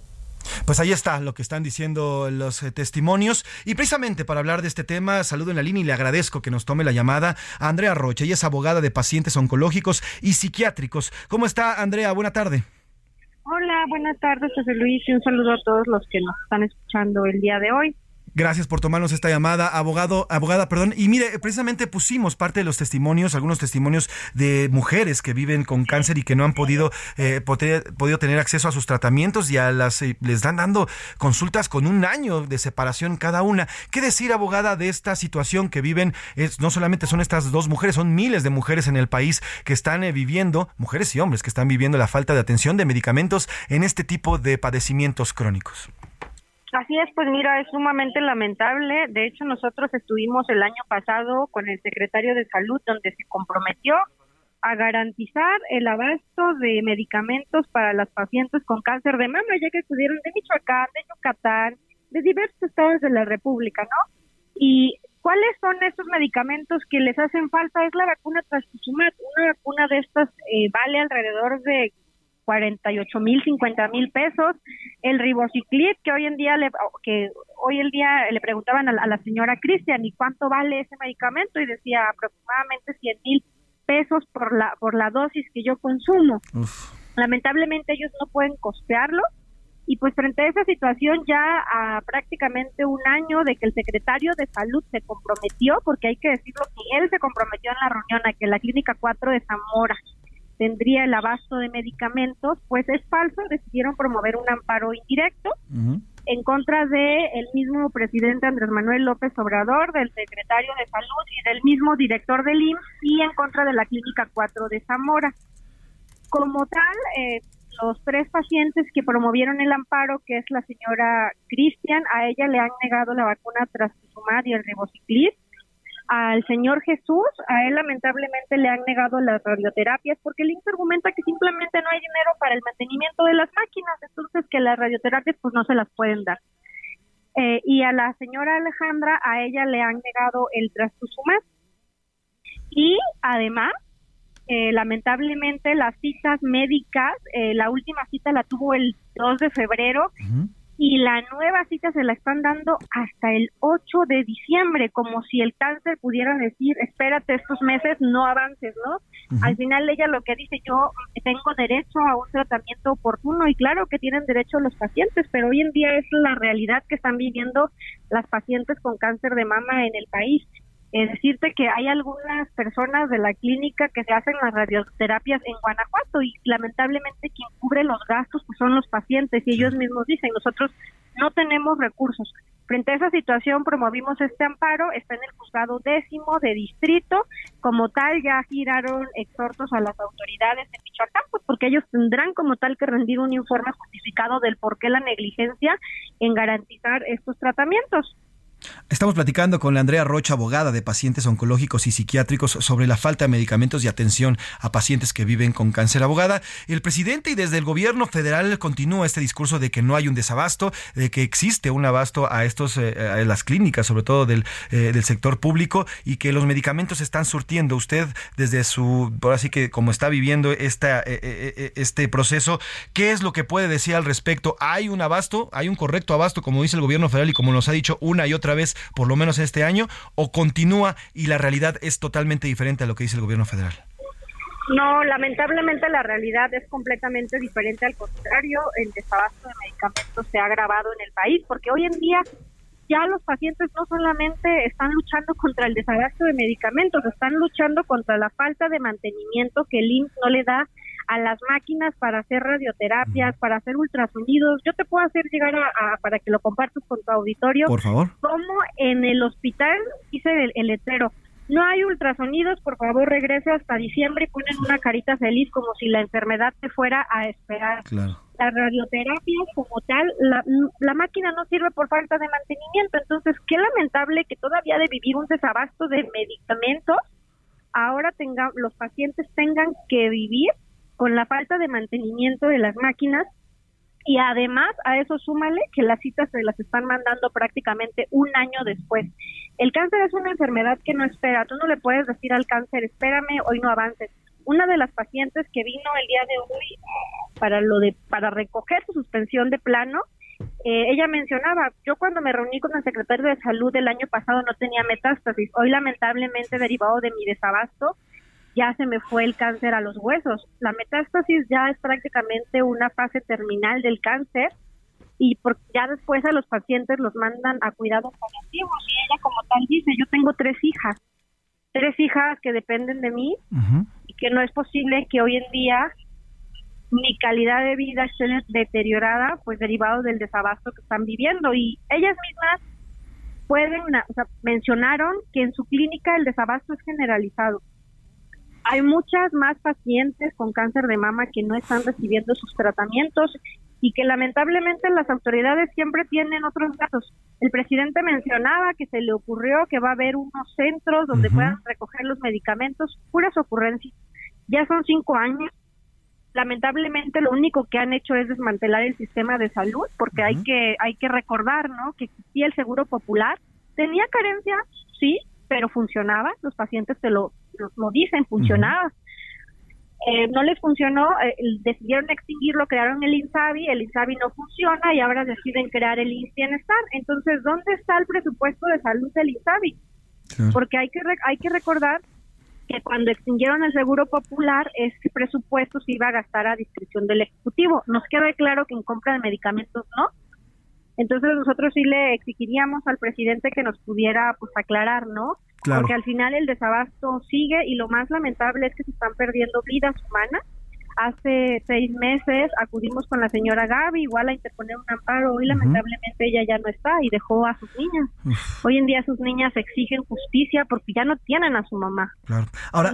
pues ahí está lo que están diciendo los eh, testimonios. Y precisamente para hablar de este tema, saludo en la línea y le agradezco que nos tome la llamada a Andrea Rocha. Ella es abogada de pacientes oncológicos y psiquiátricos. ¿Cómo está, Andrea? Buena tarde. Hola, buenas tardes, José Luis, y un saludo a todos los que nos están escuchando el día de hoy. Gracias por tomarnos esta llamada, abogado, abogada, perdón. Y mire, precisamente pusimos parte de los testimonios, algunos testimonios de mujeres que viven con cáncer y que no han podido, eh, podido tener acceso a sus tratamientos y a las eh, les están dando consultas con un año de separación cada una. ¿Qué decir, abogada, de esta situación que viven? No solamente son estas dos mujeres, son miles de mujeres en el país que están eh, viviendo, mujeres y hombres que están viviendo la falta de atención de medicamentos en este tipo de padecimientos crónicos. Así es, pues mira, es sumamente lamentable. De hecho, nosotros estuvimos el año pasado con el secretario de Salud donde se comprometió a garantizar el abasto de medicamentos para las pacientes con cáncer de mama, ya que acudieron de Michoacán, de Yucatán, de diversos estados de la República, ¿no? Y ¿cuáles son estos medicamentos que les hacen falta? Es la vacuna trastuzumab. Una vacuna de estas eh, vale alrededor de 48 mil, 50 mil pesos. El ribociclib, que hoy en día le, que hoy el día le preguntaban a la, señora Cristian, ¿y cuánto vale ese medicamento? Y decía aproximadamente 100 mil pesos por la, por la dosis que yo consumo. Lamentablemente ellos no pueden costearlo. Y pues frente a esa situación ya a prácticamente un año de que el secretario de salud se comprometió, porque hay que decirlo que él se comprometió en la reunión a que la clínica 4 de Zamora tendría el abasto de medicamentos, pues es falso, decidieron promover un amparo indirecto en contra de el mismo presidente Andrés Manuel López Obrador, del secretario de Salud y del mismo director del IMSS y en contra de la Clínica 4 de Zamora. Como tal, eh, los tres pacientes que promovieron el amparo, que es la señora Cristian, a ella le han negado la vacuna trastuzumab y el ribociclib, al señor Jesús, a él lamentablemente le han negado las radioterapias porque el INSS argumenta que simplemente no hay dinero para el mantenimiento de las máquinas, entonces que las radioterapias pues no se las pueden dar. Eh, y a la señora Alejandra, a ella le han negado el trastuzumab y además eh, lamentablemente las citas médicas, eh, la última cita la tuvo el 2 de febrero y la nueva cita se la están dando hasta el 8 de diciembre, como si el cáncer pudiera decir, espérate estos meses, no avances, ¿no? Al final ella lo que dice, yo tengo derecho a un tratamiento oportuno y claro que tienen derecho los pacientes, pero hoy en día es la realidad que están viviendo las pacientes con cáncer de mama en el país. Es decirte que hay algunas personas de la clínica que se hacen las radioterapias en Guanajuato y lamentablemente quien cubre los gastos pues son los pacientes y ellos mismos dicen, nosotros no tenemos recursos. Frente a esa situación promovimos este amparo, está en el juzgado décimo de distrito, como tal ya giraron exhortos a las autoridades de Michoacán, pues porque ellos tendrán como tal que rendir un informe justificado del por qué la negligencia en garantizar estos tratamientos. Estamos platicando con la Andrea Rocha, abogada de pacientes oncológicos y psiquiátricos, sobre la falta de medicamentos y atención a pacientes que viven con cáncer. Abogada, el presidente y desde el gobierno federal continúa este discurso de que no hay un desabasto, de que existe un abasto a estos, eh, a las clínicas, sobre todo del, eh, del sector público, y que los medicamentos están surtiendo. Usted, desde su, por así que como está viviendo esta, eh, este proceso, ¿qué es lo que puede decir al respecto? ¿Hay un abasto? ¿Hay un correcto abasto, como dice el gobierno federal y como nos ha dicho una y otra vez, por lo menos este año, o continúa y la realidad es totalmente diferente a lo que dice el gobierno federal? No, lamentablemente la realidad es completamente diferente. Al contrario, el desabasto de medicamentos se ha agravado en el país, porque hoy en día ya los pacientes no solamente están luchando contra el desabasto de medicamentos, están luchando contra la falta de mantenimiento que el IMSS no le da a las máquinas para hacer radioterapias, para hacer ultrasonidos. Yo te puedo hacer llegar a, para que lo compartas con tu auditorio. Por favor. Como en el hospital hice el, el letrero. No hay ultrasonidos, por favor regrese hasta diciembre y ponen una carita feliz como si la enfermedad te fuera a esperar. Claro. La radioterapia como tal, la, la máquina no sirve por falta de mantenimiento. Entonces, qué lamentable que todavía de vivir un desabasto de medicamentos, ahora tenga, los pacientes tengan que vivir con la falta de mantenimiento de las máquinas y además a eso súmale que las citas se las están mandando prácticamente un año después. El cáncer es una enfermedad que no espera, tú no le puedes decir al cáncer, espérame, hoy no avances. Una de las pacientes que vino el día de hoy para lo de para recoger su suspensión de plano, eh, ella mencionaba, yo cuando me reuní con el secretario de salud el año pasado no tenía metástasis, hoy lamentablemente derivado de mi desabasto ya se me fue el cáncer a los huesos. La metástasis ya es prácticamente una fase terminal del cáncer y porque ya después a los pacientes los mandan a cuidados paliativos y ella como tal dice, yo tengo tres hijas, tres hijas que dependen de mí y que no es posible que hoy en día mi calidad de vida esté deteriorada pues derivado del desabasto que están viviendo y ellas mismas pueden, o sea, mencionaron que en su clínica el desabasto es generalizado hay muchas más pacientes con cáncer de mama que no están recibiendo sus tratamientos y que lamentablemente las autoridades siempre tienen otros datos. El presidente mencionaba que se le ocurrió que va a haber unos centros donde puedan recoger los medicamentos, puras ocurrencias. Ya son cinco años. Lamentablemente lo único que han hecho es desmantelar el sistema de salud, porque hay que hay que recordar, ¿no? Que existía el seguro popular, tenía carencias, sí, pero funcionaba. Los pacientes te lo lo, dicen, funcionaba. Eh, no les funcionó, eh, decidieron extinguirlo, crearon el INSABI, el INSABI no funciona y ahora deciden crear el INS Bienestar. Entonces, ¿dónde está el presupuesto de salud del INSABI? Porque hay que, hay que recordar que cuando extinguieron el Seguro Popular, ese presupuesto se iba a gastar a discreción del Ejecutivo. Nos queda claro que en compra de medicamentos no. Entonces nosotros sí le exigiríamos al presidente que nos pudiera pues aclarar, ¿no? Porque al final el desabasto sigue y lo más lamentable es que se están perdiendo vidas humanas. Hace seis meses acudimos con la señora Gaby, igual a interponer un amparo. Hoy lamentablemente ella ya no está y dejó a sus niñas. Hoy en día sus niñas exigen justicia porque ya no tienen a su mamá. Claro. Ahora,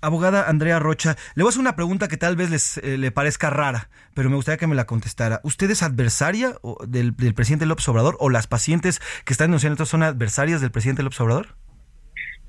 abogada Andrea Rocha, le voy a hacer una pregunta que tal vez les eh, le parezca rara, pero me gustaría que me la contestara. ¿Usted es adversaria del, del presidente López Obrador o las pacientes que están denunciando esto son adversarias del presidente López Obrador?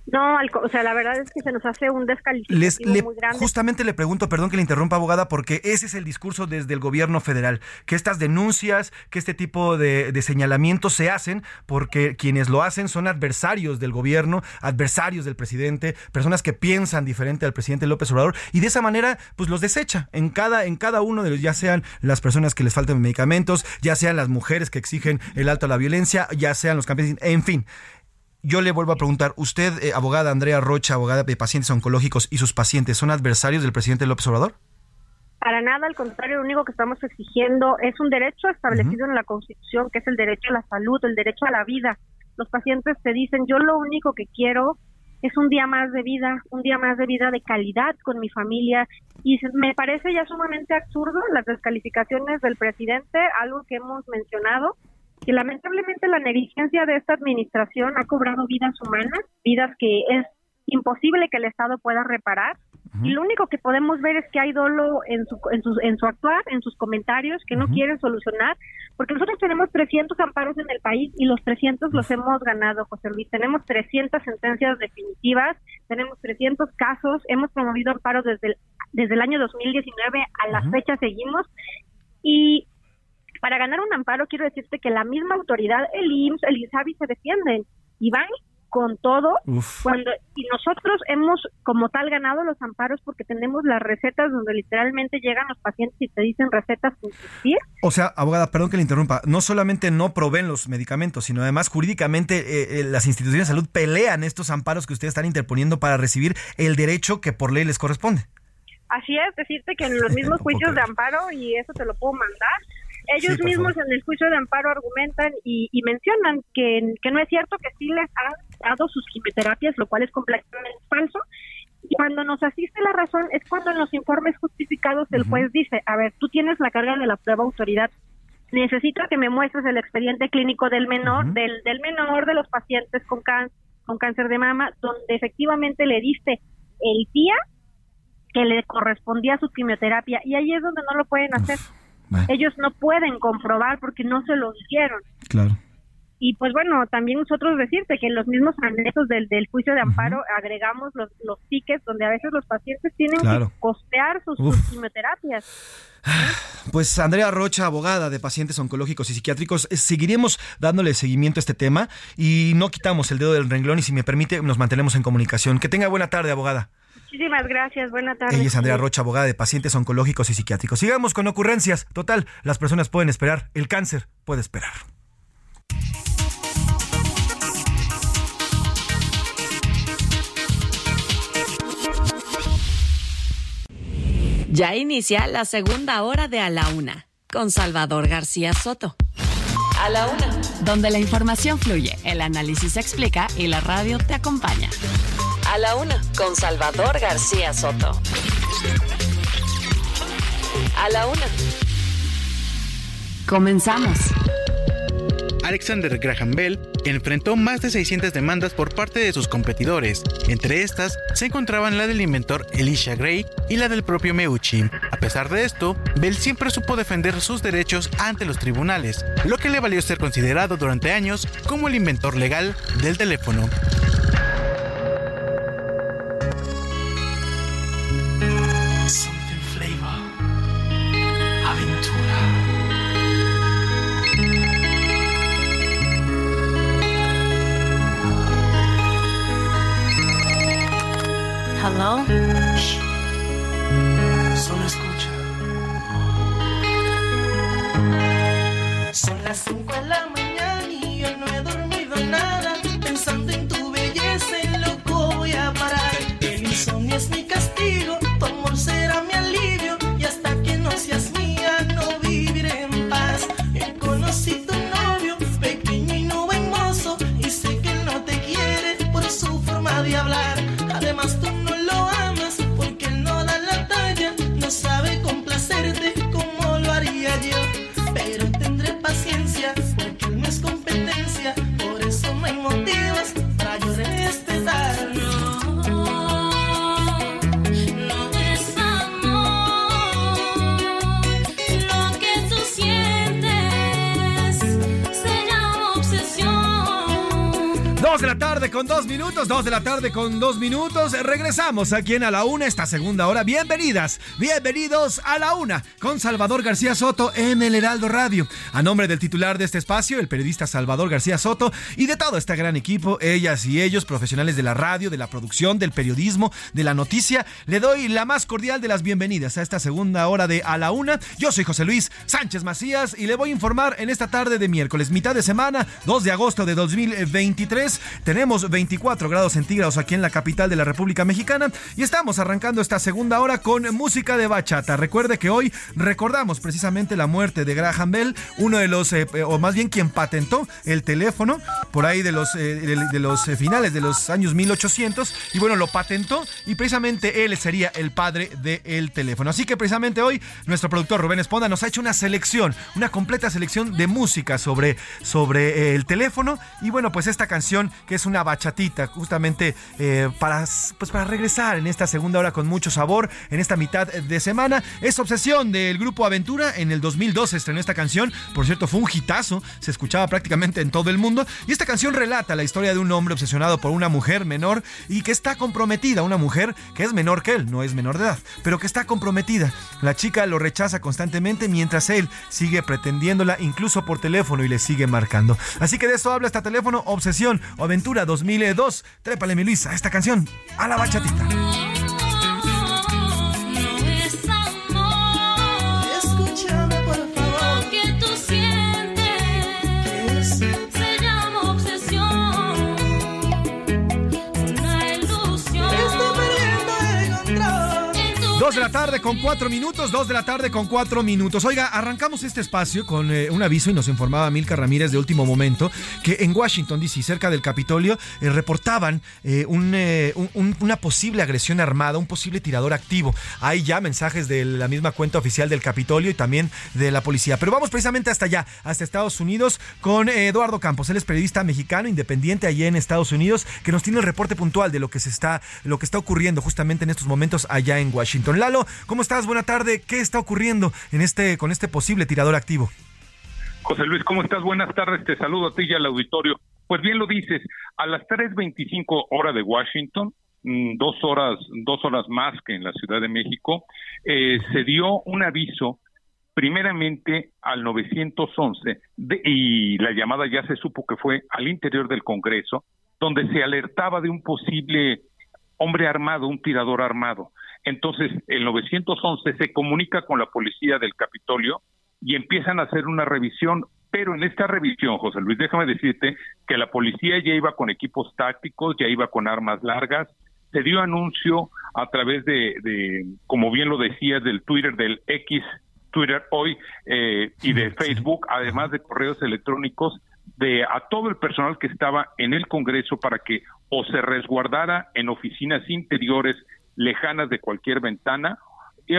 No, al o sea, la verdad es que se nos hace un descalificativo Les, le- muy grande. justamente le pregunto, perdón que le interrumpa, abogada, porque ese es el discurso desde el gobierno federal, que estas denuncias, que este tipo de, de señalamientos se hacen porque quienes lo hacen son adversarios del gobierno, adversarios del presidente, personas que piensan diferente al presidente López Obrador y de esa manera pues los desecha en cada, en cada uno de los, ya sean las personas que les faltan medicamentos, ya sean las mujeres que exigen el alto a la violencia, ya sean los campesinos, en fin. Yo le vuelvo a preguntar, usted, eh, abogada Andrea Rocha, abogada de pacientes oncológicos y sus pacientes, ¿son adversarios del presidente López Obrador? Para nada, al contrario, lo único que estamos exigiendo es un derecho establecido en la Constitución, que es el derecho a la salud, el derecho a la vida. Los pacientes te dicen, yo lo único que quiero es un día más de vida, un día más de vida de calidad con mi familia. Y me parece ya sumamente absurdo las descalificaciones del presidente, algo que hemos mencionado, que lamentablemente la negligencia de esta administración ha cobrado vidas humanas, vidas que es imposible que el Estado pueda reparar. Y lo único que podemos ver es que hay dolo en su, en su, en su actuar, en sus comentarios, que no quieren solucionar, porque nosotros tenemos 300 amparos en el país y los 300 los hemos ganado, José Luis. Tenemos 300 sentencias definitivas, tenemos 300 casos, hemos promovido amparos desde el, desde el año 2019 a la fecha seguimos. Y para ganar un amparo quiero decirte que la misma autoridad, el IMSS, el INSABI se defienden y van con todo Uf. cuando y nosotros hemos como tal ganado los amparos porque tenemos las recetas donde literalmente llegan los pacientes y te dicen recetas sin existir O sea, abogada, perdón que le interrumpa, no solamente no proveen los medicamentos, sino además jurídicamente eh, eh, las instituciones de salud pelean estos amparos que ustedes están interponiendo para recibir el derecho que por ley les corresponde. Así es, decirte que en [LAUGHS] los mismos juicios de amparo, y eso te lo puedo mandar, ellos Sí, mismos en el juicio de amparo argumentan y, y mencionan que, que no es cierto que sí les han dado sus quimioterapias, lo cual es completamente falso. Y cuando nos asiste la razón es cuando en los informes justificados el juez dice, a ver, tú tienes la carga de la prueba autoridad, necesito que me muestres el expediente clínico del menor, del, del menor de los pacientes con, can- con cáncer de mama, donde efectivamente le diste el día que le correspondía su quimioterapia y ahí es donde no lo pueden hacer. Ellos no pueden comprobar porque no se lo hicieron. Claro. Y pues bueno, también nosotros decirte que en los mismos anexos del, del juicio de amparo agregamos los, los tickets donde a veces los pacientes tienen Claro. que costear sus, sus quimioterapias. [SIGHS] Pues Andrea Rocha, abogada de pacientes oncológicos y psiquiátricos, eh, seguiremos dándole seguimiento a este tema y no quitamos el dedo del renglón y si me permite nos mantenemos en comunicación. Que tenga buena tarde, abogada. Muchísimas gracias, buena tarde. Ella es Andrea Rocha, abogada de pacientes oncológicos y psiquiátricos. Sigamos con ocurrencias. Total, las personas pueden esperar, el cáncer puede esperar. Ya inicia la segunda hora de A la Una con Salvador García Soto. A la una. Donde la información fluye, el análisis se explica y la radio te acompaña. A la una con Salvador García Soto. A la una. Comenzamos. Alexander Graham Bell enfrentó más de 600 demandas por parte de sus competidores. Entre estas se encontraban la del inventor Elisha Gray y la del propio Meucci. A pesar de esto, Bell siempre supo defender sus derechos ante los tribunales, lo que le valió ser considerado durante años como el inventor legal del teléfono. 2 de la tarde con 2 minutos. Regresamos aquí en A la Una, esta segunda hora. Bienvenidas, bienvenidos a la Una con Salvador García Soto en el Heraldo Radio. A nombre del titular de este espacio, el periodista Salvador García Soto, y de todo este gran equipo, ellas y ellos, profesionales de la radio, de la producción, del periodismo, de la noticia, le doy la más cordial de las bienvenidas a esta segunda hora de A la Una. Yo soy José Luis Sánchez Macías y le voy a informar en esta tarde de miércoles, mitad de semana, 2 de agosto de 2023. Tenemos 24 grados centígrados aquí en la capital de la República Mexicana y estamos arrancando esta segunda hora con música de bachata. Recuerde que hoy recordamos precisamente la muerte de Graham Bell, uno de los, eh, o más bien quien patentó el teléfono por ahí de los, eh, de, los eh, finales de los años 1800 y bueno, lo patentó y precisamente él sería el padre del teléfono. Así que precisamente hoy nuestro productor Rubén Esponda nos ha hecho una selección, una completa selección de música sobre, sobre el teléfono y bueno, pues esta canción que es una bachatita, justamente para, pues para regresar en esta segunda hora con mucho sabor, en esta mitad de semana. Es obsesión del grupo Aventura. En el 2002 se estrenó esta canción. Por cierto, fue un hitazo. Se escuchaba prácticamente en todo el mundo. Y esta canción relata la historia de un hombre obsesionado por una mujer menor y que está comprometida. Una mujer que es menor que él, no es menor de edad, pero que está comprometida. La chica lo rechaza constantemente mientras él sigue pretendiéndola, incluso por teléfono, y le sigue marcando. Así que de eso habla este teléfono, obsesión o Aventura 2002. Trépale, mi Luisa, esta canción a la bachatita. Dos de la tarde con cuatro minutos, dos de la tarde con cuatro minutos. Oiga, arrancamos este espacio con eh, un aviso y nos informaba Milka Ramírez de último momento que en Washington, D.C., cerca del Capitolio, eh, reportaban eh, una posible agresión armada, un posible tirador activo. Hay ya mensajes de la misma cuenta oficial del Capitolio y también de la policía. Pero vamos precisamente hasta allá, hasta Estados Unidos, con Eduardo Campos. Él es periodista mexicano, independiente allá en Estados Unidos, que nos tiene el reporte puntual de lo que se está, lo que está ocurriendo justamente en estos momentos allá en Washington. Lalo, ¿cómo estás? Buena tarde. ¿Qué está ocurriendo en este, con este posible tirador activo? José Luis, ¿cómo estás? Buenas tardes. Te saludo a ti y al auditorio. Pues bien lo dices, a las 3.25 hora de Washington, mm, dos horas, dos horas más que en la Ciudad de México, eh, se dio un aviso primeramente al 911 y la llamada ya se supo que fue al interior del Congreso, donde se alertaba de un posible hombre armado, un tirador armado. Entonces, el 911 se comunica con la policía del Capitolio y empiezan a hacer una revisión, pero en esta revisión, José Luis, déjame decirte que la policía ya iba con equipos tácticos, ya iba con armas largas, se dio anuncio a través de, como bien lo decías, del Twitter, del X Twitter hoy eh, y de Facebook, además de correos electrónicos, de a todo el personal que estaba en el Congreso para que o se resguardara en oficinas interiores lejanas de cualquier ventana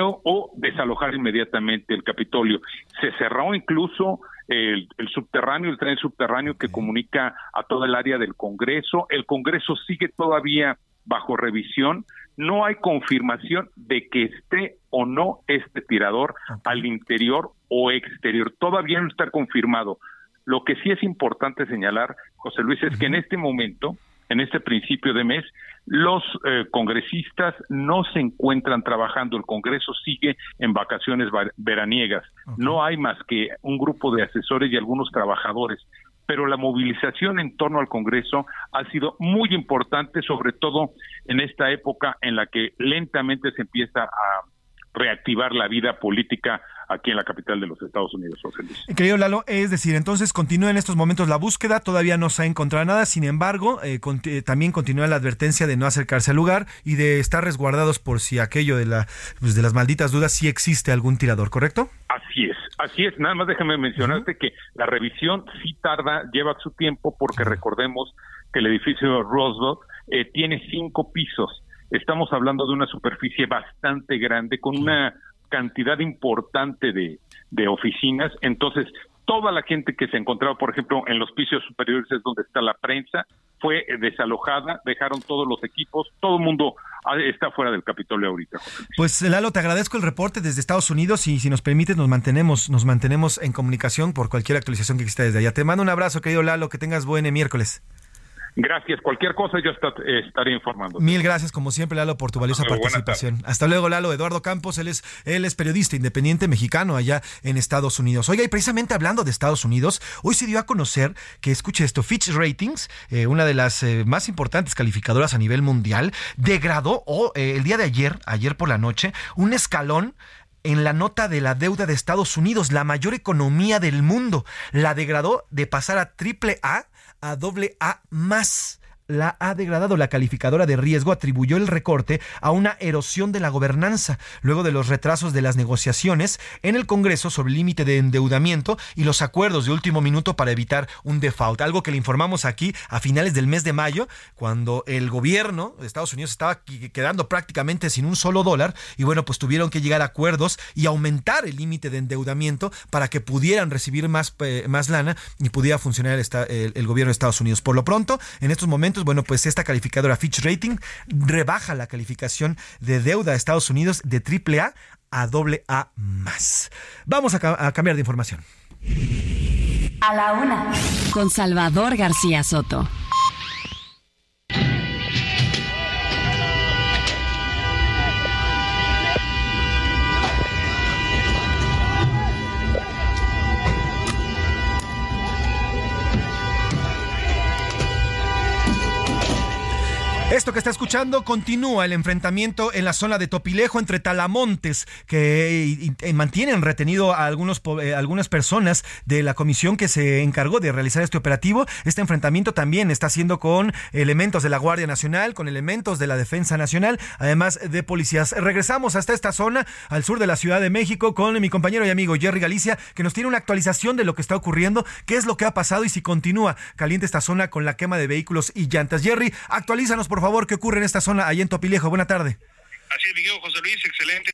o, desalojar inmediatamente el Capitolio. Se cerró incluso el, subterráneo, el tren subterráneo que comunica a toda el área del Congreso. El Congreso sigue todavía bajo revisión. No hay confirmación de que esté o no este tirador al interior o exterior. Todavía no está confirmado. Lo que sí es importante señalar, José Luis, es que en este momento en este principio de mes, los eh, congresistas no se encuentran trabajando, el Congreso sigue en vacaciones veraniegas, no hay más que un grupo de asesores y algunos trabajadores, pero la movilización en torno al Congreso ha sido muy importante, sobre todo en esta época en la que lentamente se empieza a reactivar la vida política aquí en la capital de los Estados Unidos, José Luis. Querido Lalo, es decir, entonces continúa en estos momentos la búsqueda, todavía no se ha encontrado nada, sin embargo, eh, eh, también continúa la advertencia de no acercarse al lugar y de estar resguardados por si aquello de, la, pues, de las malditas dudas, si existe algún tirador, ¿correcto? Así es, así es. Nada más déjame mencionarte que la revisión sí tarda, lleva su tiempo, porque recordemos que el edificio Roosevelt eh, tiene cinco pisos. Estamos hablando de una superficie bastante grande, con una cantidad importante de, de oficinas, entonces toda la gente que se encontraba, por ejemplo, en los pisos superiores es donde está la prensa, fue desalojada, dejaron todos los equipos, todo el mundo ah, está fuera del Capitolio ahorita. Pues Lalo, te agradezco el reporte desde Estados Unidos y si nos permites nos mantenemos, nos mantenemos en comunicación por cualquier actualización que exista desde allá. Te mando un abrazo, querido Lalo, que tengas buen miércoles. Gracias. Cualquier cosa yo estaré informando. Mil gracias, como siempre, Lalo, por tu valiosa participación. Hasta luego, Lalo. Eduardo Campos, él es, él es periodista independiente mexicano allá en Estados Unidos. Oiga, y precisamente hablando de Estados Unidos, hoy se dio a conocer que, escuche esto, Fitch Ratings, eh, una de las eh, más importantes calificadoras a nivel mundial, degradó oh, eh, el día de ayer, ayer por la noche, un escalón en la nota de la deuda de Estados Unidos, la mayor economía del mundo. La degradó de pasar a triple A a doble A más la ha degradado. La calificadora de riesgo atribuyó el recorte a una erosión de la gobernanza, luego de los retrasos de las negociaciones en el Congreso sobre el límite de endeudamiento y los acuerdos de último minuto para evitar un default. Algo que le informamos aquí a finales del mes de mayo, cuando el gobierno de Estados Unidos estaba quedando prácticamente sin un solo dólar y bueno, pues tuvieron que llegar a acuerdos y aumentar el límite de endeudamiento para que pudieran recibir más, eh, más lana y pudiera funcionar el, el gobierno de Estados Unidos. Por lo pronto, en estos momentos, bueno, pues esta calificadora Fitch Rating rebaja la calificación de deuda de Estados Unidos de AAA a AA más. Vamos a, a cambiar de información. A la una. Con Salvador García Soto. Esto que está escuchando continúa el enfrentamiento en la zona de Topilejo entre Talamontes, que mantienen retenido a algunos, eh, algunas personas de la comisión que se encargó de realizar este operativo. Este enfrentamiento también está siendo con elementos de la Guardia Nacional, con elementos de la Defensa Nacional, además de policías. Regresamos hasta esta zona, al sur de la Ciudad de México, con mi compañero y amigo Jerry Galicia, que nos tiene una actualización de lo que está ocurriendo, qué es lo que ha pasado y si continúa caliente esta zona con la quema de vehículos y llantas. Jerry, actualízanos, por favor, qué ocurre en esta zona, ahí en Topilejo. Buena tarde. Así es, Miguel José Luis, excelente.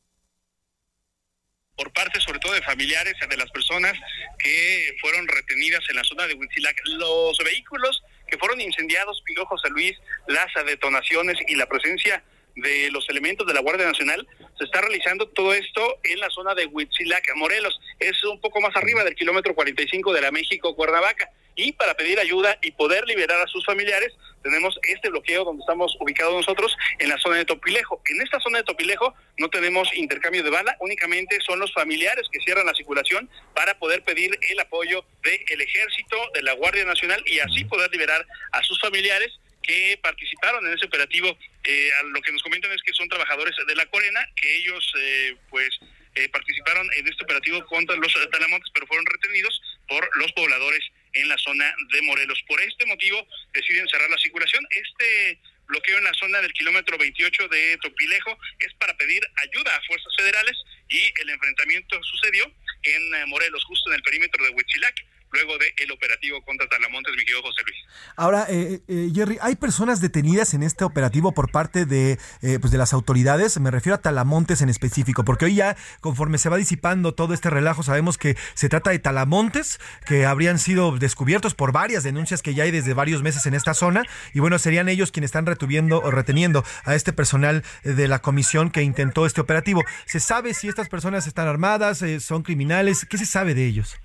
Por parte, sobre todo, de familiares de las personas que fueron retenidas en la zona de Huitzilac. Los vehículos que fueron incendiados, Miguel José Luis, las detonaciones y la presencia de los elementos de la Guardia Nacional, se está realizando todo esto en la zona de Huitzilac, Morelos. Es un poco más arriba del kilómetro 45 de la México-Cuernavaca. Y para pedir ayuda y poder liberar a sus familiares, tenemos este bloqueo donde estamos ubicados nosotros en la zona de Topilejo. En esta zona de Topilejo no tenemos intercambio de bala, únicamente son los familiares que cierran la circulación para poder pedir el apoyo del ejército, de la Guardia Nacional y así poder liberar a sus familiares que participaron en ese operativo. Eh, lo que nos comentan es que son trabajadores de la Corena, que ellos eh, pues eh, participaron en este operativo contra los talamontes, pero fueron retenidos por los pobladores en la zona de Morelos. Por este motivo deciden cerrar la circulación. Este bloqueo en la zona del kilómetro 28 de Topilejo es para pedir ayuda a fuerzas federales y el enfrentamiento sucedió en Morelos, justo en el perímetro de Huitzilac luego del operativo contra Talamontes, mi querido José Luis. Ahora, eh, eh, Jerry, ¿hay personas detenidas en este operativo por parte de, eh, pues de las autoridades? Me refiero a Talamontes en específico, porque hoy ya, conforme se va disipando todo este relajo, sabemos que se trata de Talamontes, que habrían sido descubiertos por varias denuncias que ya hay desde varios meses en esta zona, y bueno, serían ellos quienes están retuviendo o reteniendo a este personal de la comisión que intentó este operativo. ¿Se sabe si estas personas están armadas, son criminales? ¿Qué se sabe de ellos?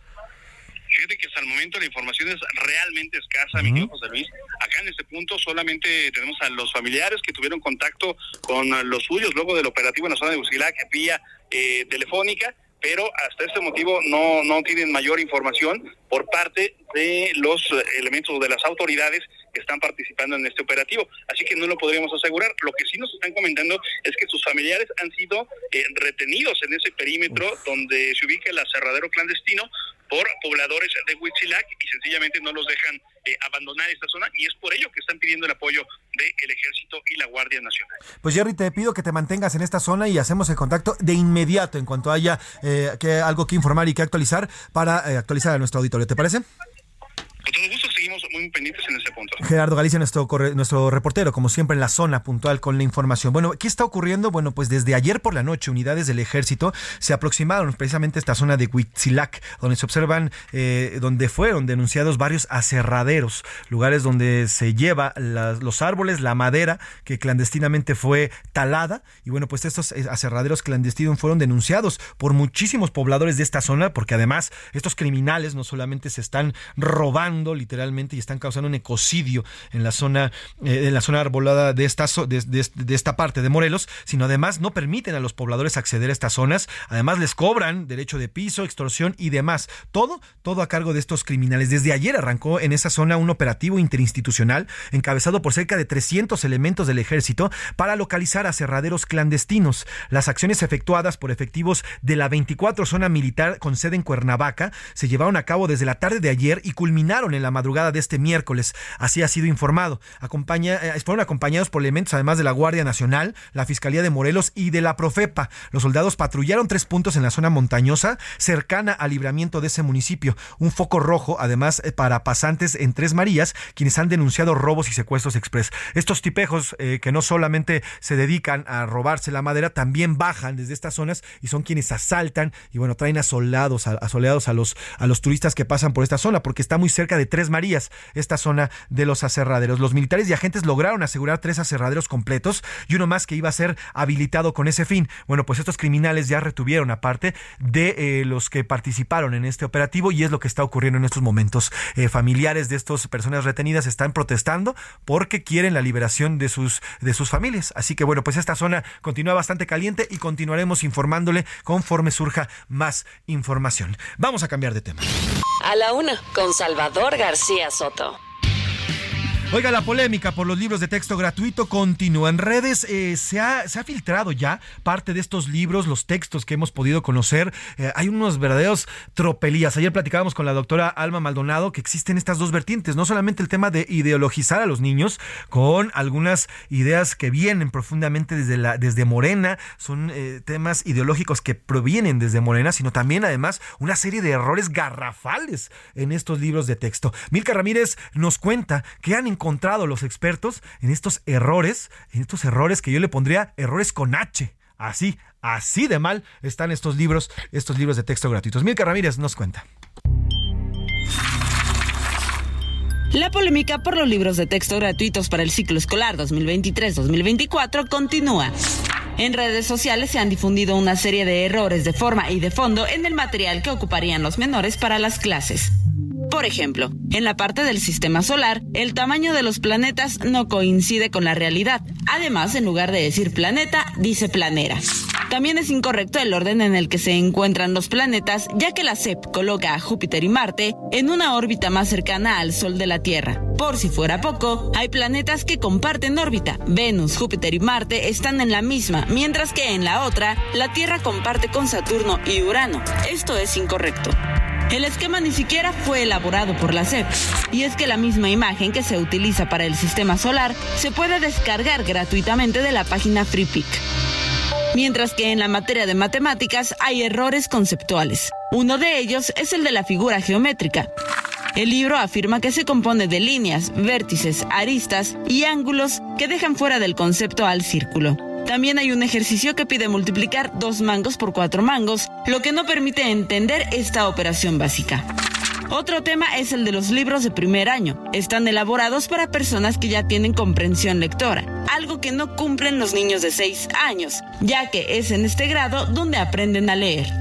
Fíjate que hasta el momento la información es realmente escasa, mi querido José Luis. Acá en este punto solamente tenemos a los familiares que tuvieron contacto con los suyos luego del operativo en la zona de Busilac vía eh, telefónica, pero hasta este motivo no, no tienen mayor información por parte de los elementos de las autoridades que están participando en este operativo. Así que no lo podríamos asegurar. Lo que sí nos están comentando es que sus familiares han sido eh, retenidos en ese perímetro donde se ubica el aserradero clandestino por pobladores de Huitzilac y sencillamente no los dejan eh, abandonar esta zona y es por ello que están pidiendo el apoyo del ejército y la Guardia Nacional. Pues Jerry, te pido que te mantengas en esta zona y hacemos el contacto de inmediato en cuanto haya eh, que, algo que informar y que actualizar para eh, actualizar a nuestro auditorio. ¿Te parece? Con todo gusto seguimos muy pendientes en ese punto. Gerardo Galicia, nuestro, nuestro reportero, como siempre en la zona puntual con la información. Bueno, ¿qué está ocurriendo? Bueno, pues desde ayer por la noche unidades del ejército se aproximaron precisamente a esta zona de Huitzilac, donde se observan, eh, donde fueron denunciados varios aserraderos, lugares donde se lleva los árboles, la madera que clandestinamente fue talada. Y bueno, pues estos eh, aserraderos clandestinos fueron denunciados por muchísimos pobladores de esta zona, porque además estos criminales no solamente se están robando literalmente y están causando un ecocidio en la zona, eh, en la zona arbolada de esta, de, de esta parte de Morelos, sino además no permiten a los pobladores acceder a estas zonas, además les cobran derecho de piso, extorsión y demás. Todo, todo a cargo de estos criminales. Desde ayer arrancó en esa zona un operativo interinstitucional encabezado por cerca de 300 elementos del ejército para localizar a cerraderos clandestinos. Las acciones efectuadas por efectivos de la 24 zona militar con sede en Cuernavaca se llevaron a cabo desde la tarde de ayer y culminaron en la madrugada de este miércoles. Así ha sido informado. Eh, fueron acompañados por elementos además de la Guardia Nacional, la Fiscalía de Morelos y de la Profepa. Los soldados patrullaron tres puntos en la zona montañosa cercana al libramiento de ese municipio. Un foco rojo, además, eh, para pasantes en Tres Marías, quienes han denunciado robos y secuestros express. Estos tipejos eh, que no solamente se dedican a robarse la madera, también bajan desde estas zonas y son quienes asaltan y bueno, traen asolados, asoleados a los, a los turistas que pasan por esta zona, porque está muy cerca de Tres Marías, esta zona de los aserraderos. Los militares y agentes lograron asegurar tres aserraderos completos y uno más que iba a ser habilitado con ese fin. Bueno, pues estos criminales ya retuvieron aparte de eh, los que participaron en este operativo y es lo que está ocurriendo en estos momentos. Eh, familiares de estas personas retenidas están protestando porque quieren la liberación de sus, de sus familias. Así que bueno, pues esta zona continúa bastante caliente y continuaremos informándole conforme surja más información. Vamos a cambiar de tema. A la una, con Salvador García Soto. Oiga, la polémica por los libros de texto gratuito continúa en redes. Eh, se, ha, se, ha, filtrado ya parte de estos libros, los textos que hemos podido conocer. Eh, hay unos verdaderos tropelías. Ayer platicábamos con la doctora Alma Maldonado que existen estas dos vertientes. No solamente el tema de ideologizar a los niños con algunas ideas que vienen profundamente desde, desde Morena, son eh, temas ideológicos que provienen desde Morena, sino también además una serie de errores garrafales en estos libros de texto. Milka Ramírez nos cuenta que han encontrado encontrado los expertos en estos errores, en estos errores que yo le pondría errores con H. Así, así de mal están estos libros, estos libros de texto gratuitos. Milka Ramírez nos cuenta. La polémica por los libros de texto gratuitos para el ciclo escolar 2023-2024 continúa. En redes sociales se han difundido una serie de errores de forma y de fondo en el material que ocuparían los menores para las clases. Por ejemplo, en la parte del sistema solar, el tamaño de los planetas no coincide con la realidad. Además, en lugar de decir planeta, dice planera. También es incorrecto el orden en el que se encuentran los planetas, ya que la CEP coloca a Júpiter y Marte en una órbita más cercana al Sol de la Tierra. Por si fuera poco, hay planetas que comparten órbita. Venus, Júpiter y Marte están en la misma, mientras que en la otra, la Tierra comparte con Saturno y Urano. Esto es incorrecto. El esquema ni siquiera fue elaborado por la SEP, y es que la misma imagen que se utiliza para el sistema solar se puede descargar gratuitamente de la página FreePic. Mientras que en la materia de matemáticas hay errores conceptuales. Uno de ellos es el de la figura geométrica. El libro afirma que se compone de líneas, vértices, aristas y ángulos que dejan fuera del concepto al círculo. También hay un ejercicio que pide multiplicar dos mangos por cuatro mangos, lo que no permite entender esta operación básica. Otro tema es el de los libros de primer año. Están elaborados para personas que ya tienen comprensión lectora, algo que no cumplen los niños de 6 años, ya que es en este grado donde aprenden a leer.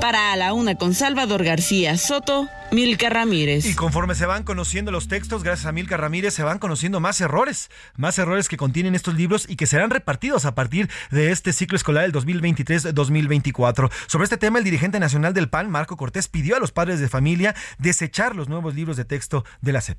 Para A la Una con Salvador García Soto, Milka Ramírez. Y conforme se van conociendo los textos, gracias a Milka Ramírez, se van conociendo más errores, más errores que contienen estos libros y que serán repartidos a partir de este ciclo escolar del 2023-2024. Sobre este tema, el dirigente nacional del PAN, Marco Cortés, pidió a los padres de familia desechar los nuevos libros de texto de la SEP.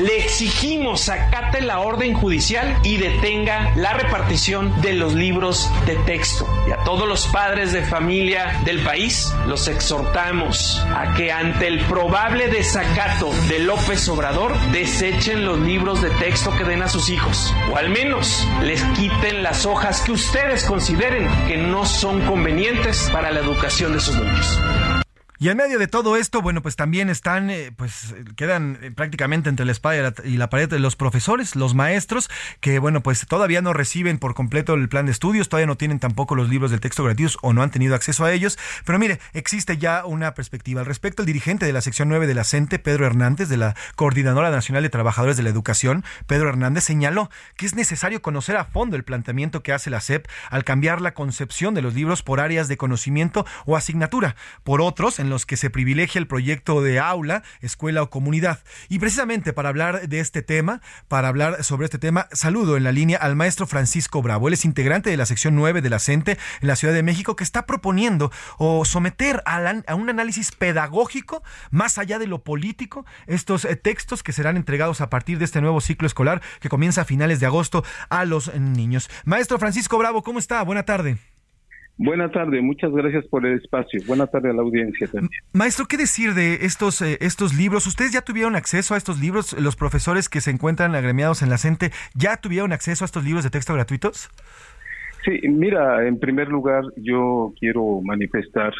Le exigimos acate la orden judicial y detenga la repartición de los libros de texto. Y a todos los padres de familia del país los exhortamos a que ante el probable desacato de López Obrador desechen los libros de texto que den a sus hijos. O al menos les quiten las hojas que ustedes consideren que no son convenientes para la educación de sus niños. Y en medio de todo esto, bueno, pues también están, eh, pues quedan eh, prácticamente entre la espada y la, pared los profesores, los maestros, que bueno, pues todavía no reciben por completo el plan de estudios, todavía no tienen tampoco los libros del texto gratuitos o no han tenido acceso a ellos. Pero mire, existe ya una perspectiva al respecto. El dirigente de la sección 9 de la CENTE, Pedro Hernández, de la Coordinadora Nacional de Trabajadores de la Educación, Pedro Hernández señaló que es necesario conocer a fondo el planteamiento que hace la SEP al cambiar la concepción de los libros por áreas de conocimiento o asignatura. Por otros, en los que se privilegia el proyecto de aula, escuela o comunidad. Y precisamente para hablar de este tema, para hablar sobre este tema, saludo en la línea al maestro Francisco Bravo. Él es integrante de la sección 9 de la CENTE en la Ciudad de México que está proponiendo o someter a, a un análisis pedagógico más allá de lo político estos eh, textos que serán entregados a partir de este nuevo ciclo escolar que comienza a finales de agosto a los niños. Maestro Francisco Bravo, ¿cómo está? Buena tarde. Buenas tardes, muchas gracias por el espacio. Buenas tardes a la audiencia también. Maestro, ¿qué decir de estos, eh, estos libros? ¿Ustedes ya tuvieron acceso a estos libros? ¿Los profesores que se encuentran agremiados en la CENTE ya tuvieron acceso a estos libros de texto gratuitos? Sí, mira, en primer lugar yo quiero manifestar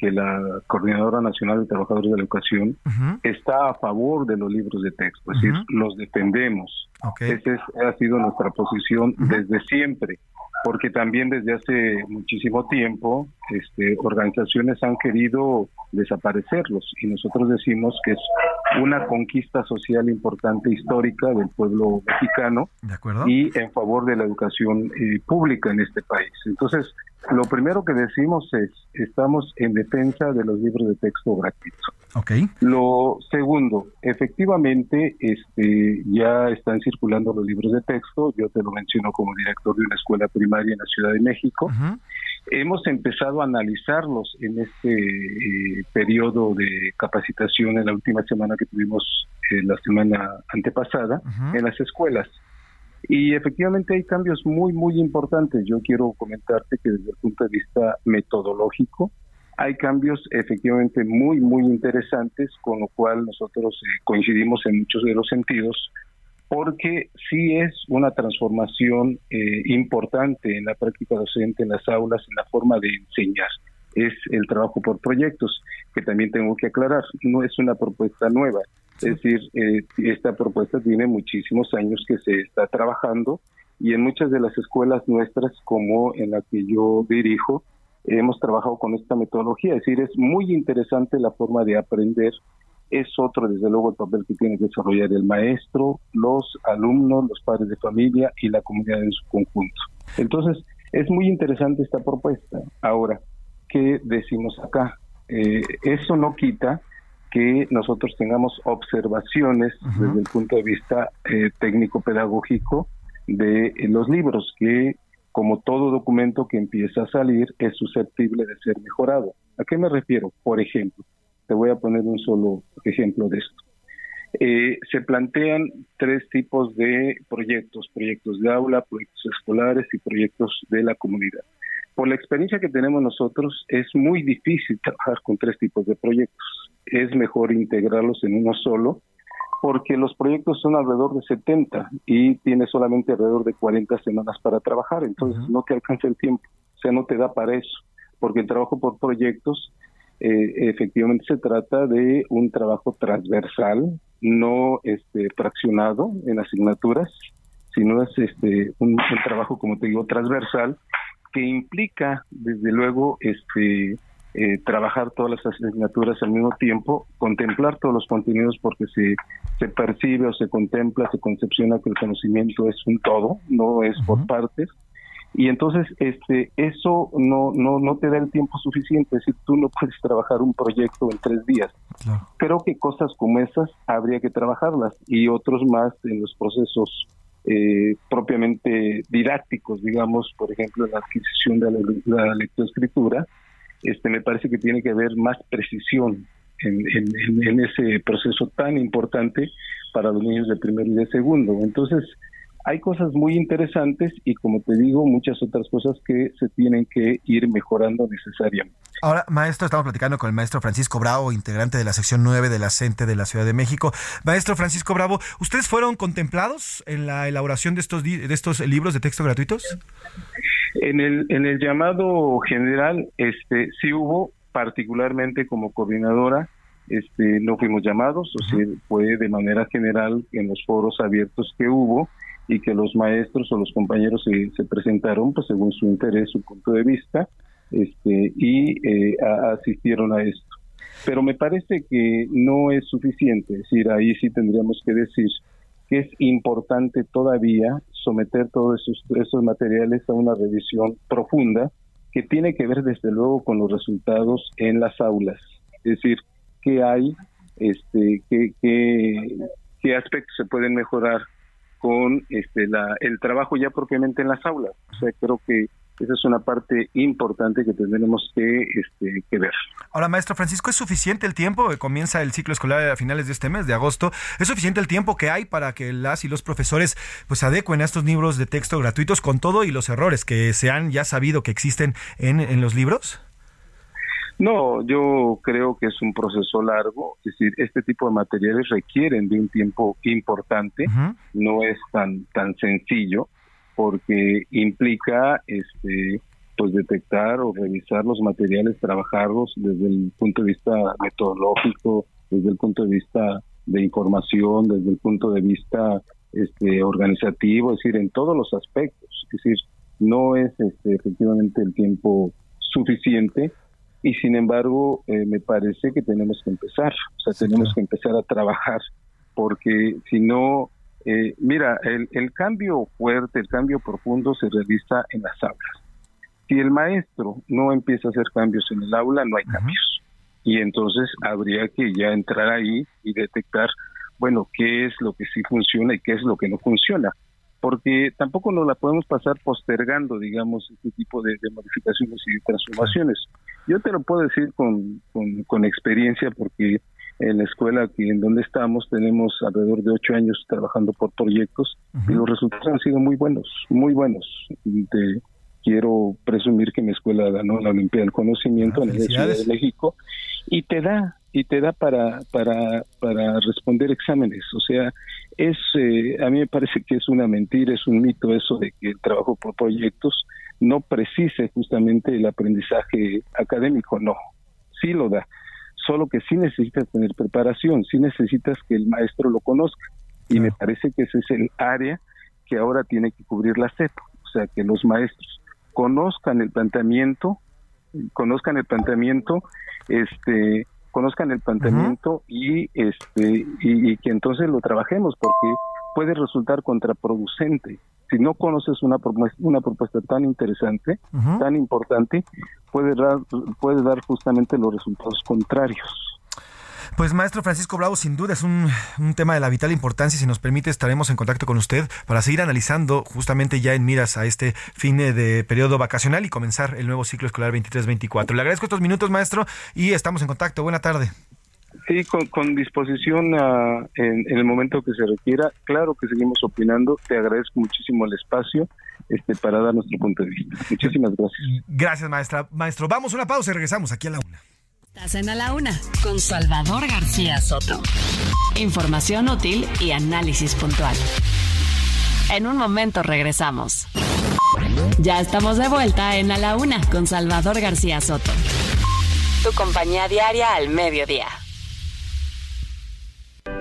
que la Coordinadora Nacional de Trabajadores de la Educación está a favor de los libros de texto, es decir, los defendemos. Esa ha sido nuestra posición desde siempre porque también desde hace muchísimo tiempo este, organizaciones han querido desaparecerlos y nosotros decimos que es una conquista social importante histórica del pueblo mexicano y en favor de la educación eh, pública en este país. Entonces, lo primero que decimos es, estamos en defensa de los libros de texto gratuitos. Okay. Lo segundo, efectivamente, este, ya están circulando los libros de texto. Yo te lo menciono como director de una escuela primaria en la Ciudad de México. Hemos empezado a analizarlos en este eh, periodo de capacitación en la última semana que tuvimos eh, la semana antepasada en las escuelas. Y efectivamente hay cambios muy, muy importantes. Yo quiero comentarte que desde el punto de vista metodológico hay cambios efectivamente muy, muy interesantes, con lo cual nosotros eh, coincidimos en muchos de los sentidos, porque sí es una transformación eh, importante en la práctica docente, en las aulas, en la forma de enseñar. Es el trabajo por proyectos, que también tengo que aclarar, no es una propuesta nueva es decir, eh, esta propuesta tiene muchísimos años que se está trabajando y en muchas de las escuelas nuestras, como en la que yo dirijo, hemos trabajado con esta metodología. Es decir, es muy interesante la forma de aprender. Es otro, desde luego, el papel que tiene que desarrollar el maestro, los alumnos, los padres de familia y la comunidad en su conjunto. Entonces, es muy interesante esta propuesta. Ahora, ¿qué decimos acá? Eh, eso no quita que nosotros tengamos observaciones desde el punto de vista eh, técnico-pedagógico de eh, los libros, que como todo documento que empieza a salir es susceptible de ser mejorado. ¿A qué me refiero? Por ejemplo, te voy a poner un solo ejemplo de esto. Eh, se plantean tres tipos de proyectos, proyectos de aula, proyectos escolares y proyectos de la comunidad. Por la experiencia que tenemos nosotros, es muy difícil trabajar con tres tipos de proyectos. Es mejor integrarlos en uno solo, porque los proyectos son alrededor de 70 y tienes solamente alrededor de 40 semanas para trabajar, entonces no te alcanza el tiempo, o sea, no te da para eso, porque el trabajo por proyectos eh, efectivamente se trata de un trabajo transversal, no este, fraccionado en asignaturas, sino es este, un, un trabajo, como te digo, transversal que implica, desde luego, este, eh, trabajar todas las asignaturas al mismo tiempo, contemplar todos los contenidos porque se, se percibe o se contempla, se concepciona que el conocimiento es un todo, no es por partes. Y entonces este eso no, no, no te da el tiempo suficiente, es decir, tú no puedes trabajar un proyecto en tres días. Creo que cosas como esas habría que trabajarlas y otros más en los procesos eh, propiamente didácticos, digamos, por ejemplo, la adquisición de la, la lectoescritura, este, me parece que tiene que haber más precisión en, ese proceso tan importante para los niños de primero y de segundo. Entonces, hay cosas muy interesantes y como te digo, muchas otras cosas que se tienen que ir mejorando necesariamente. Ahora, maestro, estamos platicando con el maestro Francisco Bravo, integrante de la sección 9 de la CENTE de la Ciudad de México. Maestro Francisco Bravo, ¿ustedes fueron contemplados en la elaboración de estos, de estos libros de texto gratuitos? En el, en el llamado general, este, sí hubo, particularmente como coordinadora, este, no fuimos llamados, o sea, fue de manera general en los foros abiertos que hubo y que los maestros o los compañeros se, se presentaron, pues según su interés, su punto de vista, este, y eh, asistieron a esto. Pero me parece que no es suficiente, es decir, ahí sí tendríamos que decir que es importante todavía someter todos esos, esos materiales a una revisión profunda que tiene que ver desde luego con los resultados en las aulas. es decir, qué hay, este, qué, qué, qué aspectos se pueden mejorar con este, la, el trabajo ya propiamente en las aulas. O sea, creo que esa es una parte importante que tendremos que, este, que ver. Ahora, maestro Francisco, ¿es suficiente el tiempo? Comienza el ciclo escolar a finales de este mes, de agosto. ¿Es suficiente el tiempo que hay para que las y los profesores pues adecuen a estos libros de texto gratuitos con todo y los errores que se han ya sabido que existen en, en los libros? No, yo creo que es un proceso largo, es decir, este tipo de materiales requieren de un tiempo importante, no es tan tan sencillo porque implica este pues detectar o revisar los materiales, trabajarlos desde el punto de vista metodológico, desde el punto de vista de información, desde el punto de vista este organizativo, es decir, en todos los aspectos, es decir, no es este, efectivamente el tiempo suficiente y sin embargo eh, me parece que tenemos que empezar, o sea, tenemos que empezar a trabajar porque si no eh, mira, el, el cambio fuerte, el cambio profundo se realiza en las aulas. Si el maestro no empieza a hacer cambios en el aula, no hay cambios. Y entonces habría que ya entrar ahí y detectar, bueno, qué es lo que sí funciona y qué es lo que no funciona. Porque tampoco nos la podemos pasar postergando, digamos, este tipo de, modificaciones y transformaciones. Yo te lo puedo decir con, con, con experiencia porque en la escuela aquí en donde estamos tenemos alrededor de ocho años trabajando por proyectos y los resultados han sido muy buenos, muy buenos. Te quiero presumir que mi escuela ganó la Olimpiada del Conocimiento en la Ciudad de México y te da y te da para para para responder exámenes, o sea, es eh, a mí me parece que es una mentira, es un mito eso de que el trabajo por proyectos no precise justamente el aprendizaje académico, no, sí lo da solo que sí necesitas tener preparación, sí necesitas que el maestro lo conozca. Y me parece que ese es el área que ahora tiene que cubrir la CEP, o sea, que los maestros conozcan el planteamiento, conozcan el planteamiento, este, conozcan el planteamiento y este y, que entonces lo trabajemos porque puede resultar contraproducente si no conoces una propuesta, una propuesta tan interesante, tan importante, puede dar, puede dar justamente los resultados contrarios. Pues maestro Francisco Bravo, sin duda es un, tema de la vital importancia. Si nos permite, estaremos en contacto con usted para seguir analizando justamente ya en miras a este fin de periodo vacacional y comenzar el nuevo ciclo escolar 23-24. Le agradezco estos minutos, maestro, y estamos en contacto. Buena tarde. Sí, con, disposición en, el momento que se requiera. Claro que seguimos opinando. Te agradezco muchísimo el espacio este, para dar nuestro punto de vista. Muchísimas gracias. Gracias, maestra. Maestro, vamos a una pausa y regresamos aquí a la una. Estás en a la una con Salvador García Soto. Información útil y análisis puntual. En un momento regresamos. Ya estamos de vuelta en A la Una con Salvador García Soto. Tu compañía diaria al mediodía.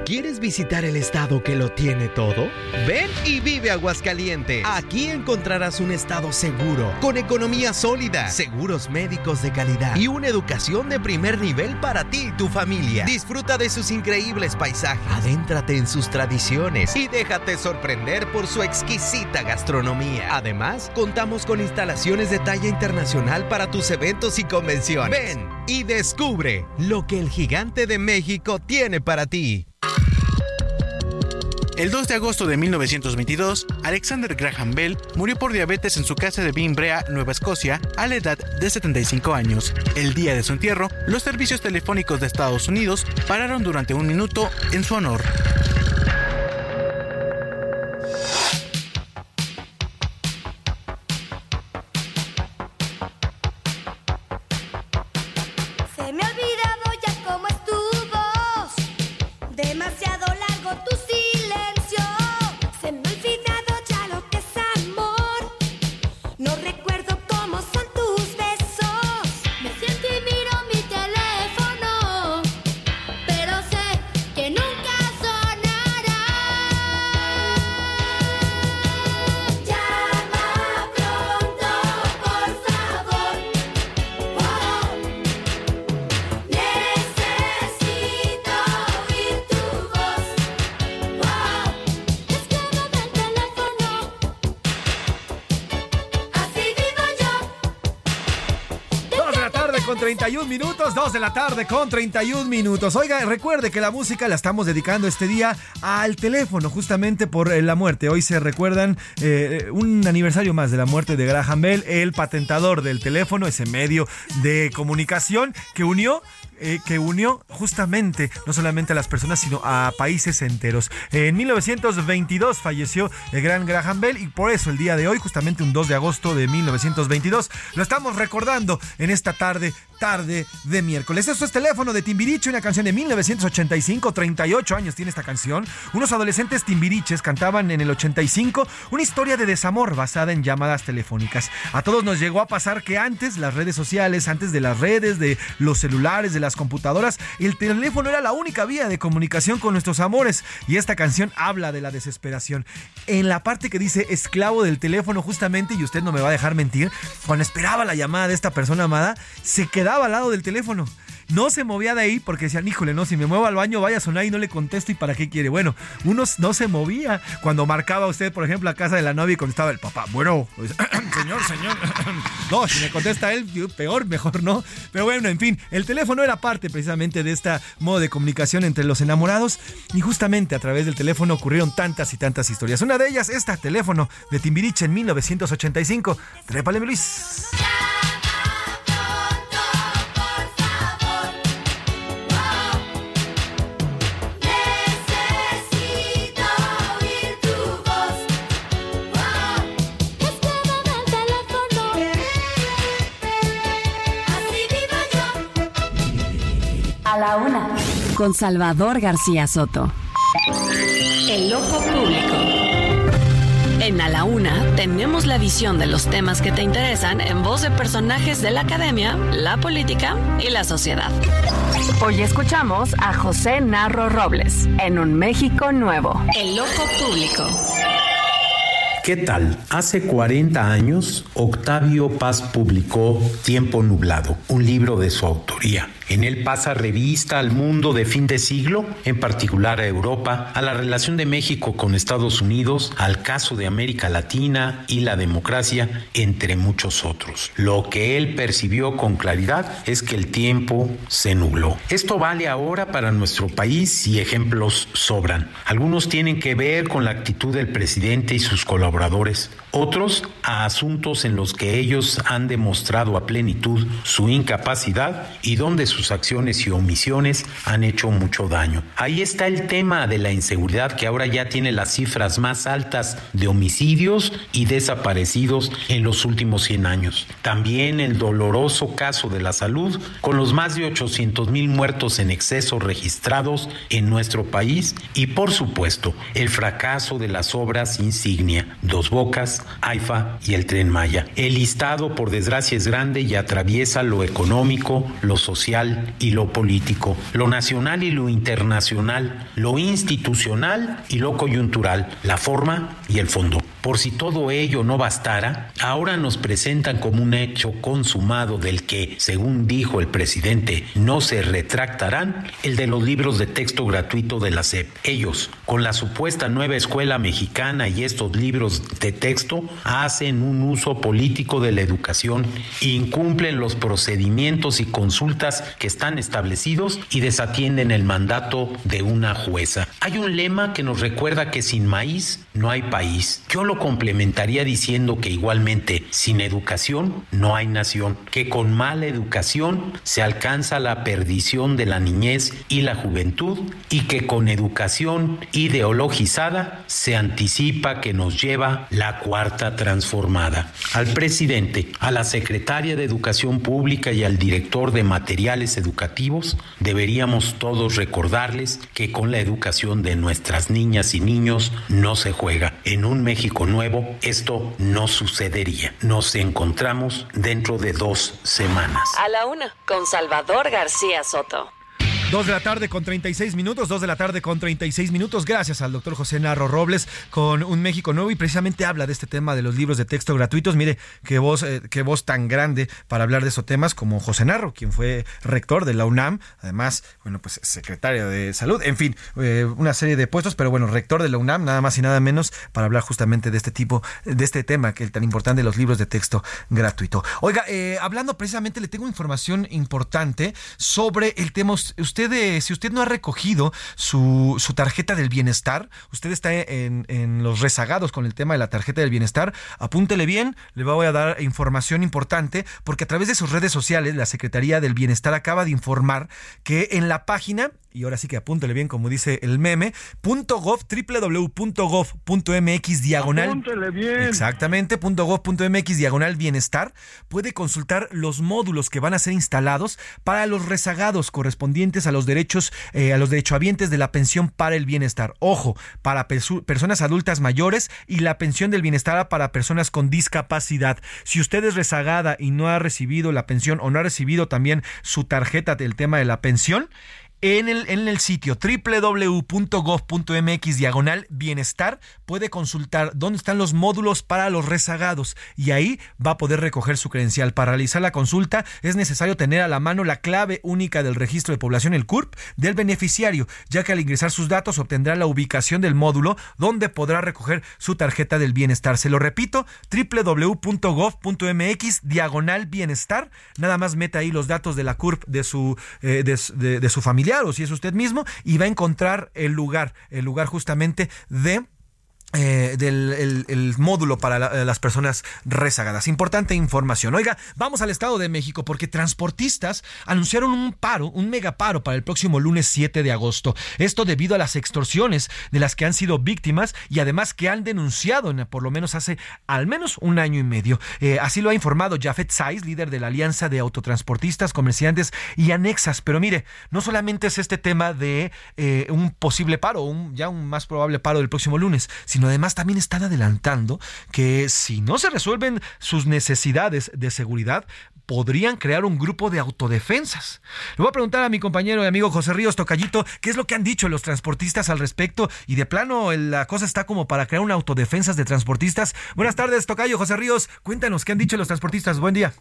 ¿Quieres visitar el estado que lo tiene todo? Ven y vive Aguascaliente. Aquí encontrarás un estado seguro, con economía sólida, seguros médicos de calidad y una educación de primer nivel para ti y tu familia. Disfruta de sus increíbles paisajes, adéntrate en sus tradiciones y déjate sorprender por su exquisita gastronomía. Además, contamos con instalaciones de talla internacional para tus eventos y convenciones. Ven y descubre lo que el gigante de México tiene para ti. El 2 de agosto de 1922, Alexander Graham Bell murió por diabetes en su casa de Bimbrea, Nueva Escocia, a la edad de 75 años. El día de su entierro, los servicios telefónicos de Estados Unidos pararon durante un minuto en su honor. 31 minutos, 2 de la tarde con 31 minutos. Oiga, recuerde que la música la estamos dedicando este día al teléfono, justamente por eh, la muerte. Hoy se recuerdan eh, un aniversario más de la muerte de Graham Bell, el patentador del teléfono, ese medio de comunicación que unió eh, que unió justamente no solamente a las personas, sino a países enteros. En 1922 falleció el gran Graham Bell y por eso el día de hoy, justamente un 2 de agosto de 1922, lo estamos recordando en esta tarde tarde de miércoles. Esto es teléfono de Timbiriche, una canción de 1985, 38 años tiene esta canción. Unos adolescentes timbiriches cantaban en el 85 una historia de desamor basada en llamadas telefónicas. A todos nos llegó a pasar que antes las redes sociales, antes de las redes, de los celulares, de las computadoras, el teléfono era la única vía de comunicación con nuestros amores y esta canción habla de la desesperación. En la parte que dice esclavo del teléfono justamente, y usted no me va a dejar mentir, cuando esperaba la llamada de esta persona amada, se quedaba al lado del teléfono. No se movía de ahí porque decían, híjole, no, si me muevo al baño vaya a sonar y no le contesto y para qué quiere. Bueno, uno no se movía cuando marcaba usted, por ejemplo, a casa de la novia y contestaba el papá. Bueno, [CLEARS THROAT] señor, señor. [CLEARS THROAT] no, si me contesta él, peor, mejor no. Pero bueno, en fin, el teléfono era parte precisamente de este modo de comunicación entre los enamorados y justamente a través del teléfono ocurrieron tantas y tantas historias. Una de ellas, esta teléfono de Timbiriche en 1985. Trépale, Luis. La una. Con Salvador García Soto. El ojo público. En A la Una tenemos la visión de los temas que te interesan en voz de personajes de la academia, la política y la sociedad. Hoy escuchamos a José Narro Robles en Un México Nuevo. El ojo público. ¿Qué tal? Hace 40 años, Octavio Paz publicó Tiempo Nublado, un libro de su autoría. En él pasa revista al mundo de fin de siglo, en particular a Europa, a la relación de México con Estados Unidos, al caso de América Latina y la democracia, entre muchos otros. Lo que él percibió con claridad es que el tiempo se nubló. Esto vale ahora para nuestro país y ejemplos sobran. Algunos tienen que ver con la actitud del presidente y sus colaboradores, otros a asuntos en los que ellos han demostrado a plenitud su incapacidad y donde sus sus acciones y omisiones han hecho mucho daño. Ahí está el tema de la inseguridad que ahora ya tiene las cifras más altas de homicidios y desaparecidos en los últimos 100 años. También el doloroso caso de la salud con los más de 800 mil muertos en exceso registrados en nuestro país y por supuesto el fracaso de las obras insignia, Dos Bocas, AIFA y el Tren Maya. El listado por desgracia es grande y atraviesa lo económico, lo social, y lo político, lo nacional y lo internacional, lo institucional y lo coyuntural, la forma y el fondo. Por si todo ello no bastara, ahora nos presentan como un hecho consumado del que, según dijo el presidente, no se retractarán el de los libros de texto gratuito de la SEP. Ellos, con la supuesta nueva escuela mexicana y estos libros de texto, hacen un uso político de la educación, incumplen los procedimientos y consultas que están establecidos y desatienden el mandato de una jueza. Hay un lema que nos recuerda que sin maíz no hay país. Yo lo complementaría diciendo que igualmente sin educación no hay nación, que con mala educación se alcanza la perdición de la niñez y la juventud y que con educación ideologizada se anticipa que nos lleva la cuarta transformada. Al presidente, a la secretaria de Educación Pública y al director de materiales educativos, deberíamos todos recordarles que con la educación de nuestras niñas y niños no se juega. En un México nuevo esto no sucedería. Nos encontramos dentro de dos semanas. A la una, con Salvador García Soto. Dos de la tarde con 36 minutos, dos de la tarde con 36 minutos. Gracias al doctor José Narro Robles con Un México Nuevo y precisamente habla de este tema de los libros de texto gratuitos. Mire, qué voz, eh, qué voz tan grande para hablar de esos temas como José Narro, quien fue rector de la UNAM, además, bueno, pues secretario de salud, en fin, eh, una serie de puestos, pero bueno, rector de la UNAM, nada más y nada menos, para hablar justamente de este tipo, de este tema que es tan importante, los libros de texto gratuito. Oiga, eh, hablando precisamente, le tengo información importante sobre el tema. Usted si usted no ha recogido su, su tarjeta del bienestar, usted está en, los rezagados con el tema de la tarjeta del bienestar, apúntele bien, le voy a dar información importante, porque a través de sus redes sociales, la Secretaría del Bienestar acaba de informar que en la página y ahora sí que apúntele bien como dice el meme, .gov, www.gov.mx diagonal. bien. Exactamente, .gov.mx diagonal bienestar, puede consultar los módulos que van a ser instalados para los rezagados correspondientes a los derechos, eh, a los derechohabientes de la pensión para el bienestar. Ojo, para personas adultas mayores y la pensión del bienestar para personas con discapacidad. Si usted es rezagada y no ha recibido la pensión o no ha recibido también su tarjeta del tema de la pensión, en el, en el sitio www.gov.mx diagonal bienestar puede consultar dónde están los módulos para los rezagados y ahí va a poder recoger su credencial. Para realizar la consulta es necesario tener a la mano la clave única del registro de población, el CURP, del beneficiario, ya que al ingresar sus datos obtendrá la ubicación del módulo donde podrá recoger su tarjeta del bienestar. Se lo repito, www.gov.mx diagonal bienestar. Nada más mete ahí los datos de la CURP de su, eh, de su familia o si es usted mismo y va a encontrar el lugar, el lugar justamente de eh, del el, módulo para las personas rezagadas. Importante información. Oiga, vamos al Estado de México porque transportistas anunciaron un paro, un megaparo para el próximo lunes 7 de agosto. Esto debido a las extorsiones de las que han sido víctimas y además que han denunciado en, por lo menos hace al menos un año y medio. Eh, así lo ha informado Jafet Saiz, líder de la Alianza de Autotransportistas, Comerciantes y Anexas. Pero mire, no solamente es este tema de eh, un posible paro, un, ya un más probable paro del próximo lunes, sino sino además también están adelantando que si no se resuelven sus necesidades de seguridad, podrían crear un grupo de autodefensas. Le voy a preguntar a mi compañero y amigo José Ríos Tocayito qué es lo que han dicho los transportistas al respecto y de plano la cosa está como para crear una autodefensas de transportistas. Buenas tardes, Tocayo José Ríos, cuéntanos qué han dicho los transportistas. Buen día.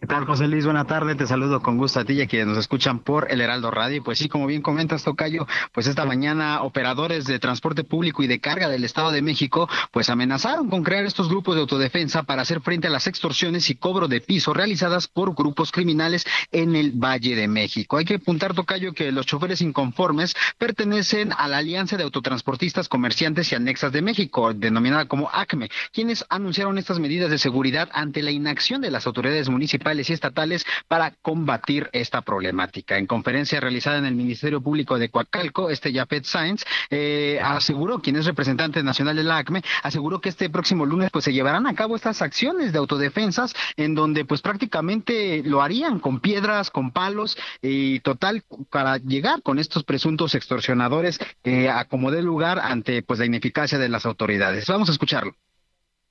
¿Qué tal, José Luis? Buena tarde, te saludo con gusto a ti y a quienes nos escuchan por el Heraldo Radio. Pues sí, como bien comentas, Tocayo, pues esta mañana operadores de transporte público y de carga del Estado de México, pues amenazaron con crear estos grupos de autodefensa para hacer frente a las extorsiones y cobro de piso realizadas por grupos criminales en el Valle de México. Hay que apuntar, Tocayo, que los choferes inconformes pertenecen a la Alianza de Autotransportistas, Comerciantes y Anexas de México, denominada como ACME, quienes anunciaron estas medidas de seguridad ante la inacción de las autoridades municipales y estatales para combatir esta problemática. En conferencia realizada en el Ministerio Público de Coacalco, este Japet Sainz eh, aseguró, quien es representante nacional de la ACME, aseguró que este próximo lunes pues se llevarán a cabo estas acciones de autodefensas en donde pues prácticamente lo harían con piedras, con palos y total para llegar con estos presuntos extorsionadores que acomodé lugar ante pues la ineficacia de las autoridades. Vamos a escucharlo.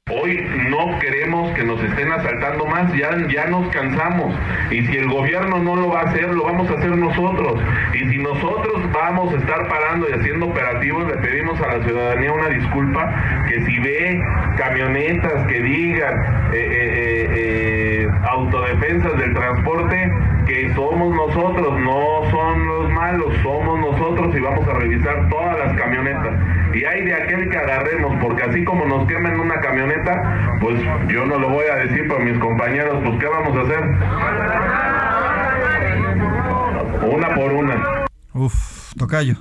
Hoy no queremos que nos estén asaltando más, ya, ya nos cansamos. Y si el gobierno no lo va a hacer, lo vamos a hacer nosotros. Y si nosotros vamos a estar parando y haciendo operativos, le pedimos a la ciudadanía una disculpa, que si ve camionetas que digan eh, eh, eh, autodefensas del transporte, que somos nosotros, no son los malos, somos nosotros y vamos a revisar todas las camionetas. Y hay de aquel que agarremos, porque así como nos queman una camioneta, pues yo no lo voy a decir para mis compañeros, pues ¿qué vamos a hacer? Una por una. Uf, tocayo.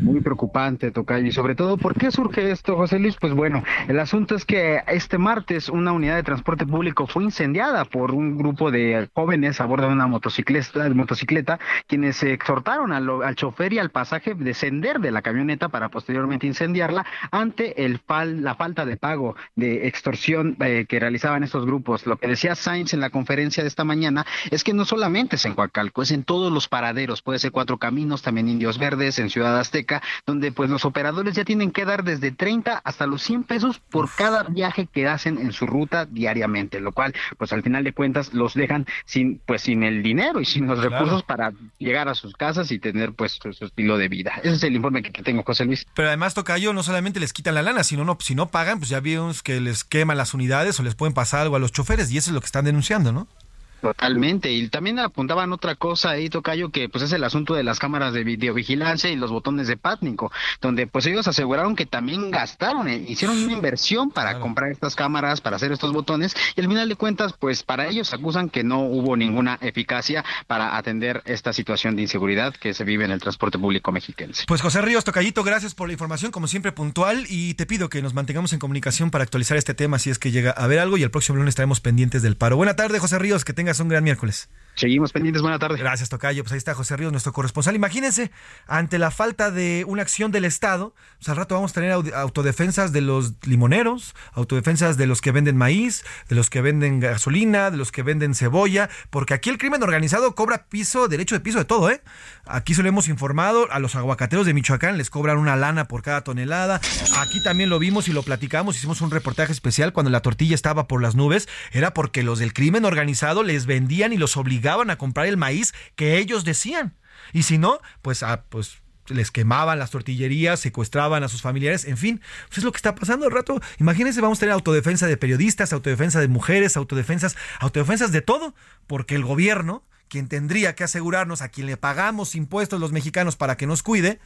Muy preocupante, Tocayo. Y sobre todo, ¿por qué surge esto, José Luis? Pues bueno, el asunto es que este martes una unidad de transporte público fue incendiada por un grupo de jóvenes a bordo de una motocicleta, motocicleta quienes exhortaron al, al chofer y al pasaje descender de la camioneta para posteriormente incendiarla ante el fal, la falta de pago de extorsión eh, que realizaban estos grupos. Lo que decía Sainz en la conferencia de esta mañana es que no solamente es en Coacalco, es en todos los paraderos, puede ser Cuatro Caminos, también Indios Verdes, en Ciudad Azteca Azteca, donde pues los operadores ya tienen que dar desde 30 hasta los 100 pesos por cada viaje que hacen en su ruta diariamente, lo cual pues al final de cuentas los dejan sin pues sin el dinero y sin los recursos para llegar a sus casas y tener pues su, su estilo de vida. Ese es el informe que tengo, José Luis. Pero además, Tocayo, no solamente les quitan la lana, sino no, si no pagan, pues ya vimos que les queman las unidades o les pueden pasar algo a los choferes y eso es lo que están denunciando, ¿no? Totalmente. Y también apuntaban otra cosa ahí, Tocayo, que pues es el asunto de las cámaras de videovigilancia y los botones de pánico, donde pues ellos aseguraron que también gastaron, eh, hicieron una inversión para comprar estas cámaras, para hacer estos botones, y al final de cuentas, pues para ellos acusan que no hubo ninguna eficacia para atender esta situación de inseguridad que se vive en el transporte público mexiquense. Pues José Ríos, Tocayito, gracias por la información, como siempre puntual, y te pido que nos mantengamos en comunicación para actualizar este tema si es que llega a haber algo, y el próximo lunes estaremos pendientes del paro. Buena tarde, José Ríos, que tengas un gran miércoles. Seguimos pendientes, buena tarde. Gracias, Tocayo. Pues ahí está José Ríos, nuestro corresponsal. Imagínense, ante la falta de una acción del Estado, pues al rato vamos a tener autodefensas de los limoneros, autodefensas de los que venden maíz, de los que venden gasolina, de los que venden cebolla, porque aquí el crimen organizado cobra piso, derecho de piso de todo, ¿eh? Aquí se lo hemos informado, a los aguacateros de Michoacán les cobran una lana por cada tonelada. Aquí también lo vimos y lo platicamos, hicimos un reportaje especial cuando la tortilla estaba por las nubes, era porque los del crimen organizado les vendían y los obligaban a comprar el maíz que ellos decían. Y si no, pues, ah, pues les quemaban las tortillerías, secuestraban a sus familiares, en fin, pues es lo que está pasando al rato. Imagínense, vamos a tener autodefensa de periodistas, autodefensa de mujeres, autodefensas, autodefensas de todo, porque el gobierno, quien tendría que asegurarnos a quien le pagamos impuestos los mexicanos para que nos cuide,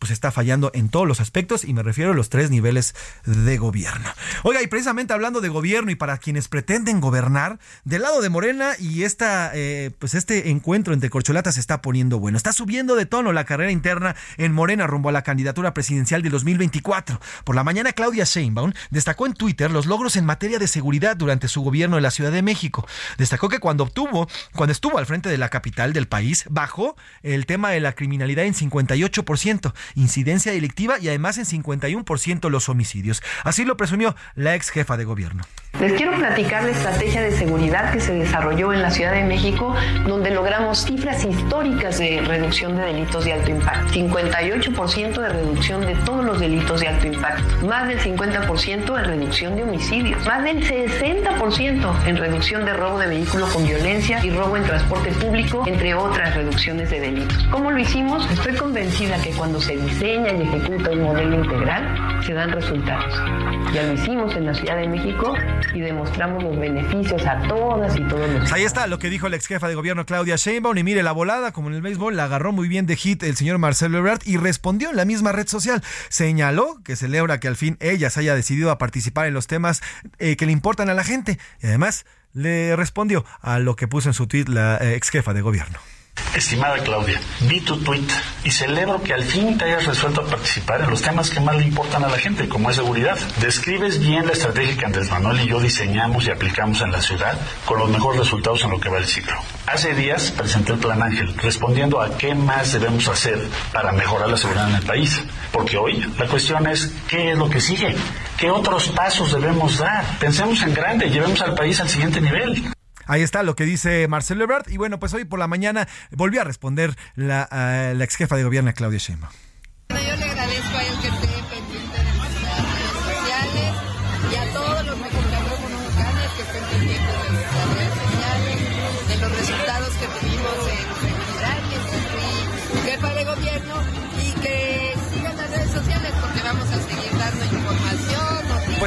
pues está fallando en todos los aspectos y me refiero a los tres niveles de gobierno. Oiga, y precisamente hablando de gobierno y para quienes pretenden gobernar, del lado de Morena y esta, eh, pues este encuentro entre corcholatas se está poniendo bueno. Está subiendo de tono la carrera interna en Morena rumbo a la candidatura presidencial de 2024. Por la mañana, Claudia Sheinbaum destacó en Twitter los logros en materia de seguridad durante su gobierno en la Ciudad de México. Destacó que cuando obtuvo, cuando estuvo al frente de la capital del país, bajó el tema de la criminalidad en 58% incidencia delictiva y además en 51% los homicidios. Así lo presumió la ex jefa de gobierno. Les quiero platicar la estrategia de seguridad que se desarrolló en la Ciudad de México, donde logramos cifras históricas de reducción de delitos de alto impacto. 58% de reducción de todos los delitos de alto impacto, más del 50% en reducción de homicidios, más del 60% en reducción de robo de vehículo con violencia y robo en transporte público, entre otras reducciones de delitos. ¿Cómo lo hicimos? Estoy convencida que cuando se diseña y ejecuta un modelo integral, se dan resultados. Ya lo hicimos en la Ciudad de México y demostramos los beneficios a todas y todos los. Ahí está lo que dijo la ex jefa de gobierno Claudia Sheinbaum y mire la volada como en el béisbol la agarró muy bien de hit el señor Marcelo Ebrard y respondió en la misma red social. Señaló que celebra que al fin ella se haya decidido a participar en los temas eh, que le importan a la gente y además le respondió a lo que puso en su tweet la eh, ex jefa de gobierno. Estimada Claudia, vi tu tweet y celebro que al fin te hayas resuelto a participar en los temas que más le importan a la gente, como es seguridad. Describes bien la estrategia que Andrés Manuel y yo diseñamos y aplicamos en la ciudad con los mejores resultados en lo que va el ciclo. Hace días presenté el Plan Ángel, respondiendo a qué más debemos hacer para mejorar la seguridad en el país. Porque hoy la cuestión es qué es lo que sigue, qué otros pasos debemos dar. Pensemos en grande, llevemos al país al siguiente nivel. Ahí está lo que dice Marcelo Ebrard. Y bueno, pues hoy por la mañana volvió a responder la, uh, ex jefa de gobierno, Claudia Sheinbaum.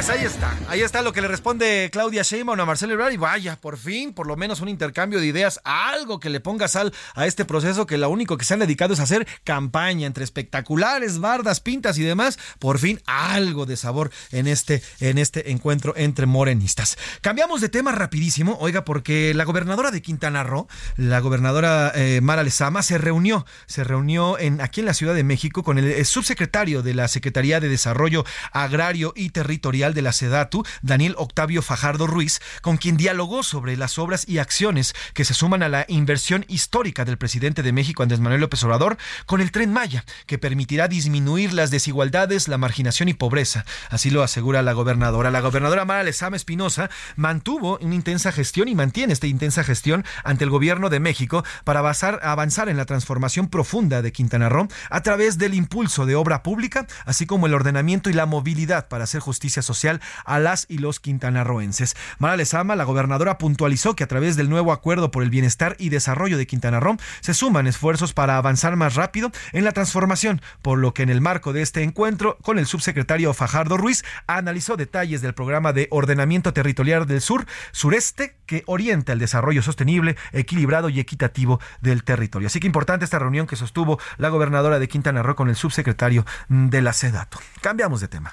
Pues ahí está, ahí está lo que le responde Claudia Sheinbaum a Marcelo Ebrard y vaya, por fin, por lo menos un intercambio de ideas, algo que le ponga sal a este proceso que lo único que se han dedicado es hacer campaña entre espectaculares, bardas, pintas y demás, por fin algo de sabor en este en este encuentro entre morenistas. Cambiamos de tema rapidísimo, oiga, porque la gobernadora de Quintana Roo, la gobernadora eh, Mara Lezama se reunió, se reunió en aquí en la Ciudad de México con el, el subsecretario de la Secretaría de Desarrollo Agrario y Territorial de la SEDATU, Daniel Octavio Fajardo Ruiz, con quien dialogó sobre las obras y acciones que se suman a la inversión histórica del presidente de México, Andrés Manuel López Obrador, con el tren Maya, que permitirá disminuir las desigualdades, la marginación y pobreza. Así lo asegura la gobernadora. La gobernadora Mara Lezama Espinosa mantuvo una intensa gestión y mantiene esta intensa gestión ante el gobierno de México para avanzar en la transformación profunda de Quintana Roo a través del impulso de obra pública, así como el ordenamiento y la movilidad para hacer justicia social a las y los quintanarroenses. Mara Lezama, la gobernadora, puntualizó que a través del nuevo acuerdo por el bienestar y desarrollo de Quintana Roo se suman esfuerzos para avanzar más rápido en la transformación, por lo que en el marco de este encuentro con el subsecretario Fajardo Ruiz analizó detalles del programa de ordenamiento territorial del sur sureste que orienta el desarrollo sostenible, equilibrado y equitativo del territorio. Así que importante esta reunión que sostuvo la gobernadora de Quintana Roo con el subsecretario de la SEDATO. Cambiamos de tema.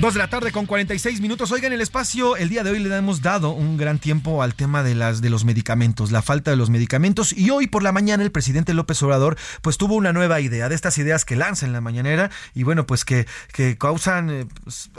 Dos de la tarde con 46 minutos. Oigan, el espacio, el día de hoy le hemos dado un gran tiempo al tema de las de los medicamentos, la falta de los medicamentos. Y hoy por la mañana el presidente López Obrador pues tuvo una nueva idea de estas ideas que lanza en la mañanera y bueno, pues que, que causan eh, pues,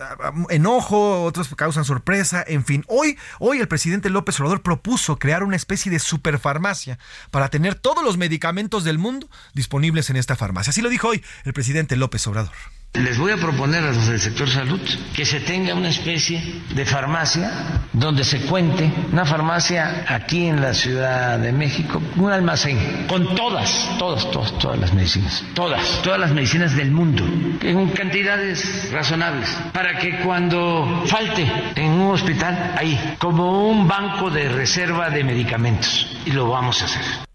enojo, otros causan sorpresa, en fin. Hoy, hoy el presidente López Obrador propuso crear una especie de superfarmacia para tener todos los medicamentos del mundo disponibles en esta farmacia. Así lo dijo hoy el presidente López Obrador. Les voy a proponer a los del sector salud que se tenga una especie de farmacia donde se cuente, una farmacia aquí en la Ciudad de México, un almacén con todas, todas, todas, todas las medicinas, todas, todas las medicinas del mundo, en cantidades razonables, para que cuando falte en un hospital, ahí, como un banco de reserva de medicamentos, y lo vamos a hacer.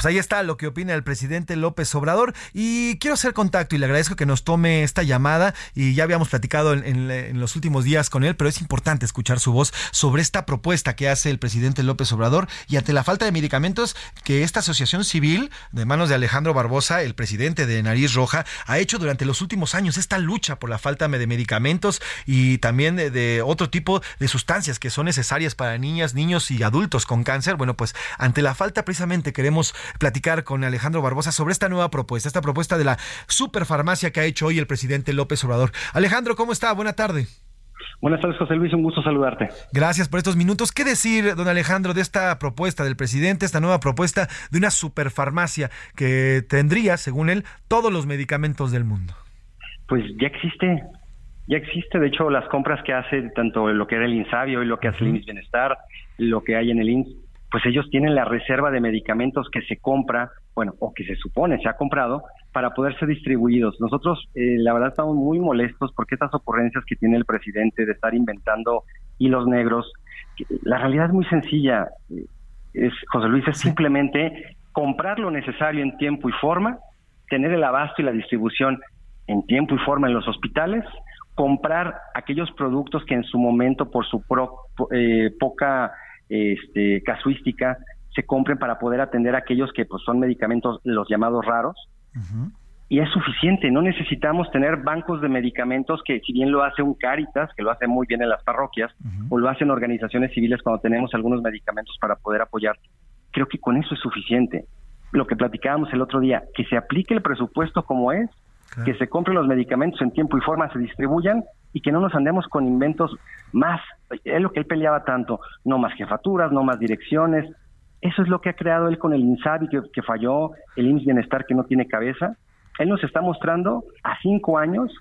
Pues ahí está lo que opina el presidente López Obrador. Y quiero hacer contacto y le agradezco que nos tome esta llamada. Y ya habíamos platicado en, los últimos días con él, pero es importante escuchar su voz sobre esta propuesta que hace el presidente López Obrador. Y ante la falta de medicamentos que esta asociación civil de manos de Alejandro Barbosa, el presidente de Nariz Roja, ha hecho durante los últimos años esta lucha por la falta de medicamentos y también de, de otro tipo de sustancias que son necesarias para niñas, niños y adultos con cáncer. Bueno, pues ante la falta precisamente queremos platicar con Alejandro Barbosa sobre esta nueva propuesta, esta propuesta de la superfarmacia que ha hecho hoy el presidente López Obrador. Alejandro, ¿cómo está? Buena tarde. Buenas tardes, José Luis, un gusto saludarte. Gracias por estos minutos. ¿Qué decir, don Alejandro, de esta propuesta del presidente, esta nueva propuesta de una superfarmacia que tendría, según él, todos los medicamentos del mundo? Pues ya existe, ya existe. De hecho, las compras que hace tanto lo que era el Insabio y lo que hace el INS Bienestar, lo que hay en el INS, pues ellos tienen la reserva de medicamentos que se compra, bueno, o que se supone se ha comprado, para poder ser distribuidos. Nosotros, eh, la verdad, estamos muy molestos porque estas ocurrencias que tiene el presidente de estar inventando hilos negros, la realidad es muy sencilla, eh, es, José Luis, es simplemente comprar lo necesario en tiempo y forma, tener el abasto y la distribución en tiempo y forma en los hospitales, comprar aquellos productos que en su momento, por su eh, poca este, casuística se compren para poder atender a aquellos que pues, son medicamentos, los llamados raros. Y es suficiente, no necesitamos tener bancos de medicamentos que si bien lo hace un Caritas, que lo hace muy bien en las parroquias, o lo hacen organizaciones civiles cuando tenemos algunos medicamentos para poder apoyar, creo que con eso es suficiente. Lo que platicábamos el otro día, que se aplique el presupuesto como es, que se compren los medicamentos en tiempo y forma, se distribuyan y que no nos andemos con inventos más. Es lo que él peleaba tanto, no más jefaturas, no más direcciones. Eso es lo que ha creado él con el INSABI que, falló, el IMSS Bienestar que no tiene cabeza. Él nos está mostrando a cinco años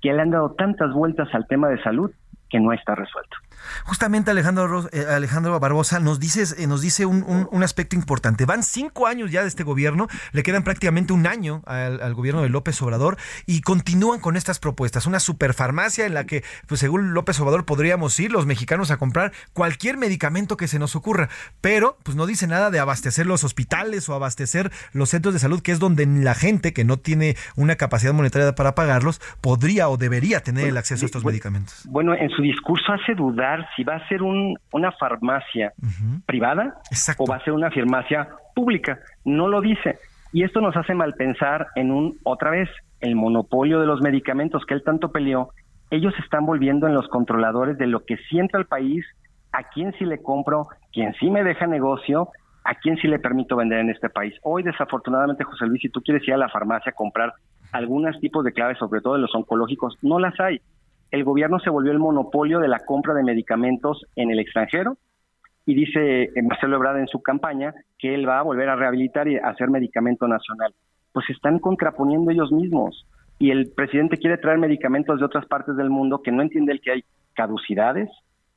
que le han dado tantas vueltas al tema de salud que no está resuelto. Justamente Alejandro, eh, Alejandro Barbosa nos dice, eh, nos dice un, aspecto importante. Van cinco años ya de este gobierno, le quedan prácticamente un año al, gobierno de López Obrador y continúan con estas propuestas. Una superfarmacia en la que, pues según López Obrador, podríamos ir los mexicanos a comprar cualquier medicamento que se nos ocurra, pero pues no dice nada de abastecer los hospitales o abastecer los centros de salud, que es donde la gente que no tiene una capacidad monetaria para pagarlos podría o debería tener el acceso a estos medicamentos. Bueno, en su discurso hace dudar si va a ser un, una farmacia privada o va a ser una farmacia pública. No lo dice. Y esto nos hace mal pensar en un, otra vez, el monopolio de los medicamentos que él tanto peleó. Ellos se están volviendo en los controladores de lo que sienta el país, a quién sí le compro, quién sí me deja negocio, a quién sí le permito vender en este país. Hoy, desafortunadamente, José Luis, si tú quieres ir a la farmacia a comprar algunos tipos de claves, sobre todo de los oncológicos, no las hay. El gobierno se volvió el monopolio de la compra de medicamentos en el extranjero y dice eh, Marcelo Ebrard en su campaña que él va a volver a rehabilitar y hacer medicamento nacional. Pues están contraponiendo ellos mismos y el presidente quiere traer medicamentos de otras partes del mundo que no entiende el que hay caducidades,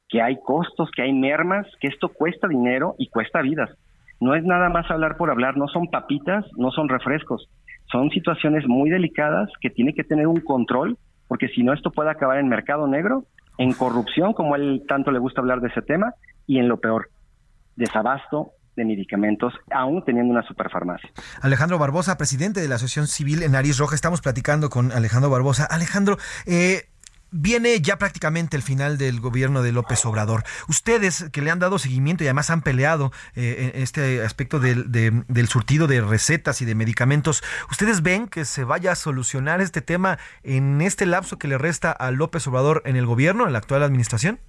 que hay costos, que hay mermas, que esto cuesta dinero y cuesta vidas. No es nada más hablar por hablar, no son papitas, no son refrescos, son situaciones muy delicadas que tiene que tener un control, porque si no esto puede acabar en mercado negro, en corrupción, como a él tanto le gusta hablar de ese tema, y en lo peor, desabasto de medicamentos, aún teniendo una superfarmacia. Alejandro Barbosa, presidente de la Asociación Civil en Nariz Roja, estamos platicando con Alejandro Barbosa. Alejandro, eh, Viene ya prácticamente el final del gobierno de López Obrador. Ustedes que le han dado seguimiento y además han peleado eh, en este aspecto del, del surtido de recetas y de medicamentos, ¿ustedes ven que se vaya a solucionar este tema en este lapso que le resta a López Obrador en el gobierno, en la actual administración?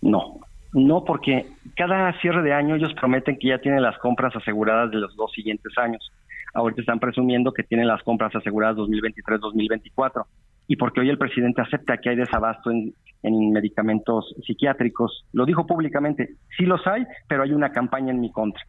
No, no porque cada cierre de año ellos prometen que ya tienen las compras aseguradas de los dos siguientes años. Ahorita están presumiendo que tienen las compras aseguradas 2023-2024 y porque hoy el presidente acepta que hay desabasto en, medicamentos psiquiátricos. Lo dijo públicamente, sí los hay, pero hay una campaña en mi contra.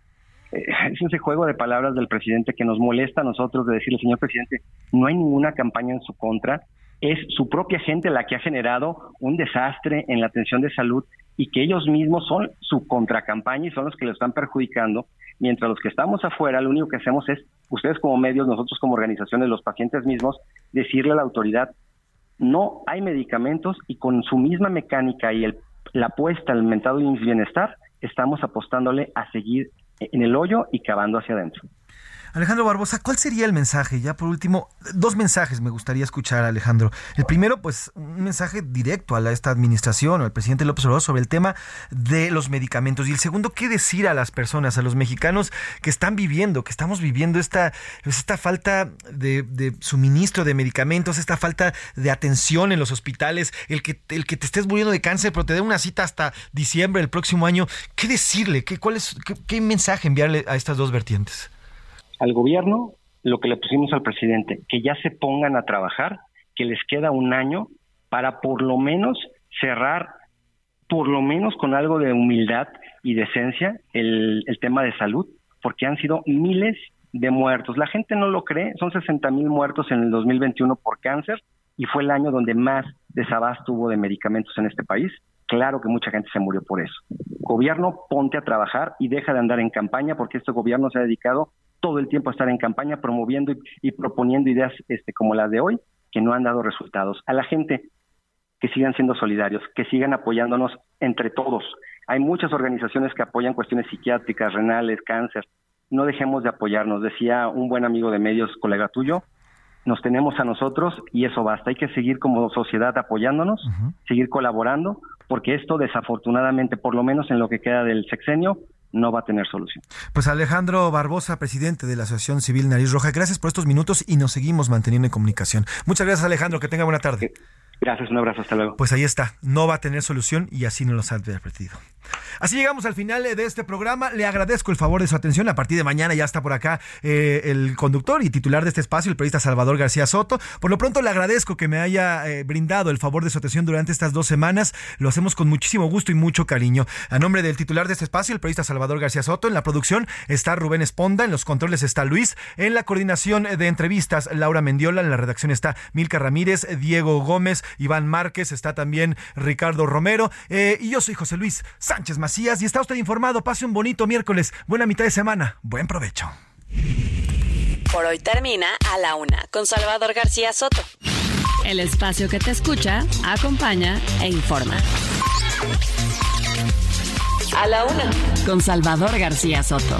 Eh, [LAUGHS] es ese juego de palabras del presidente que nos molesta a nosotros de decirle, señor presidente, no hay ninguna campaña en su contra, es su propia gente la que ha generado un desastre en la atención de salud y que ellos mismos son su contracampaña y son los que lo están perjudicando, mientras los que estamos afuera lo único que hacemos es, ustedes como medios, nosotros como organizaciones, los pacientes mismos, decirle a la autoridad, no hay medicamentos y con su misma mecánica y el, la apuesta al mentado bienestar, estamos apostándole a seguir en el hoyo y cavando hacia adentro. Alejandro Barbosa, ¿cuál sería el mensaje? Ya por último, dos mensajes me gustaría escuchar, Alejandro. El primero, pues, un mensaje directo a esta administración o al presidente López Obrador sobre el tema de los medicamentos. Y el segundo, ¿qué decir a las personas, a los mexicanos que están viviendo, que estamos viviendo esta, pues, esta falta de, suministro de medicamentos, esta falta de atención en los hospitales, el que, el que te estés muriendo de cáncer, pero te den una cita hasta diciembre del próximo año? ¿Qué decirle? ¿Qué, cuál es, qué mensaje enviarle a estas dos vertientes? Al gobierno lo que le pusimos al presidente, que ya se pongan a trabajar, que les queda un año para por lo menos cerrar, por lo menos con algo de humildad y decencia, el, tema de salud, porque han sido miles de muertos. La gente no lo cree, son 60 mil muertos en el 2021 por cáncer y fue el año donde más desabasto hubo de medicamentos en este país. Claro que mucha gente se murió por eso. Gobierno, ponte a trabajar y deja de andar en campaña porque este gobierno se ha dedicado todo el tiempo estar en campaña promoviendo y, proponiendo ideas este, como las de hoy que no han dado resultados. A la gente que sigan siendo solidarios, que sigan apoyándonos entre todos. Hay muchas organizaciones que apoyan cuestiones psiquiátricas, renales, cáncer. No dejemos de apoyarnos. Decía un buen amigo de medios, colega tuyo, nos tenemos a nosotros y eso basta. Hay que seguir como sociedad apoyándonos, seguir colaborando, porque esto desafortunadamente, por lo menos en lo que queda del sexenio, no va a tener solución. Pues Alejandro Barbosa, presidente de la Asociación Civil Nariz Roja, gracias por estos minutos y nos seguimos manteniendo en comunicación. Muchas gracias Alejandro, que tenga buena tarde. Gracias, un abrazo, hasta luego. Pues ahí está, no va a tener solución y así nos lo ha advertido. Así llegamos al final de este programa. Le agradezco el favor de su atención. A partir de mañana ya está por acá eh, el conductor y titular de este espacio, el periodista Salvador García Soto. Por lo pronto le agradezco que me haya eh, brindado el favor de su atención durante estas dos semanas. Lo hacemos con muchísimo gusto y mucho cariño. A nombre del titular de este espacio, el periodista Salvador García Soto, en la producción está Rubén Esponda, en los controles está Luis, en la coordinación de entrevistas Laura Mendiola, en la redacción está Milka Ramírez, Diego Gómez, Iván Márquez, está también Ricardo Romero eh, y yo soy José Luis Sánchez Macías y está usted informado. Pase un bonito miércoles. Buena mitad de semana. Buen provecho. Por hoy termina A la Una con Salvador García Soto. El espacio que te escucha, acompaña e informa. A la Una con Salvador García Soto.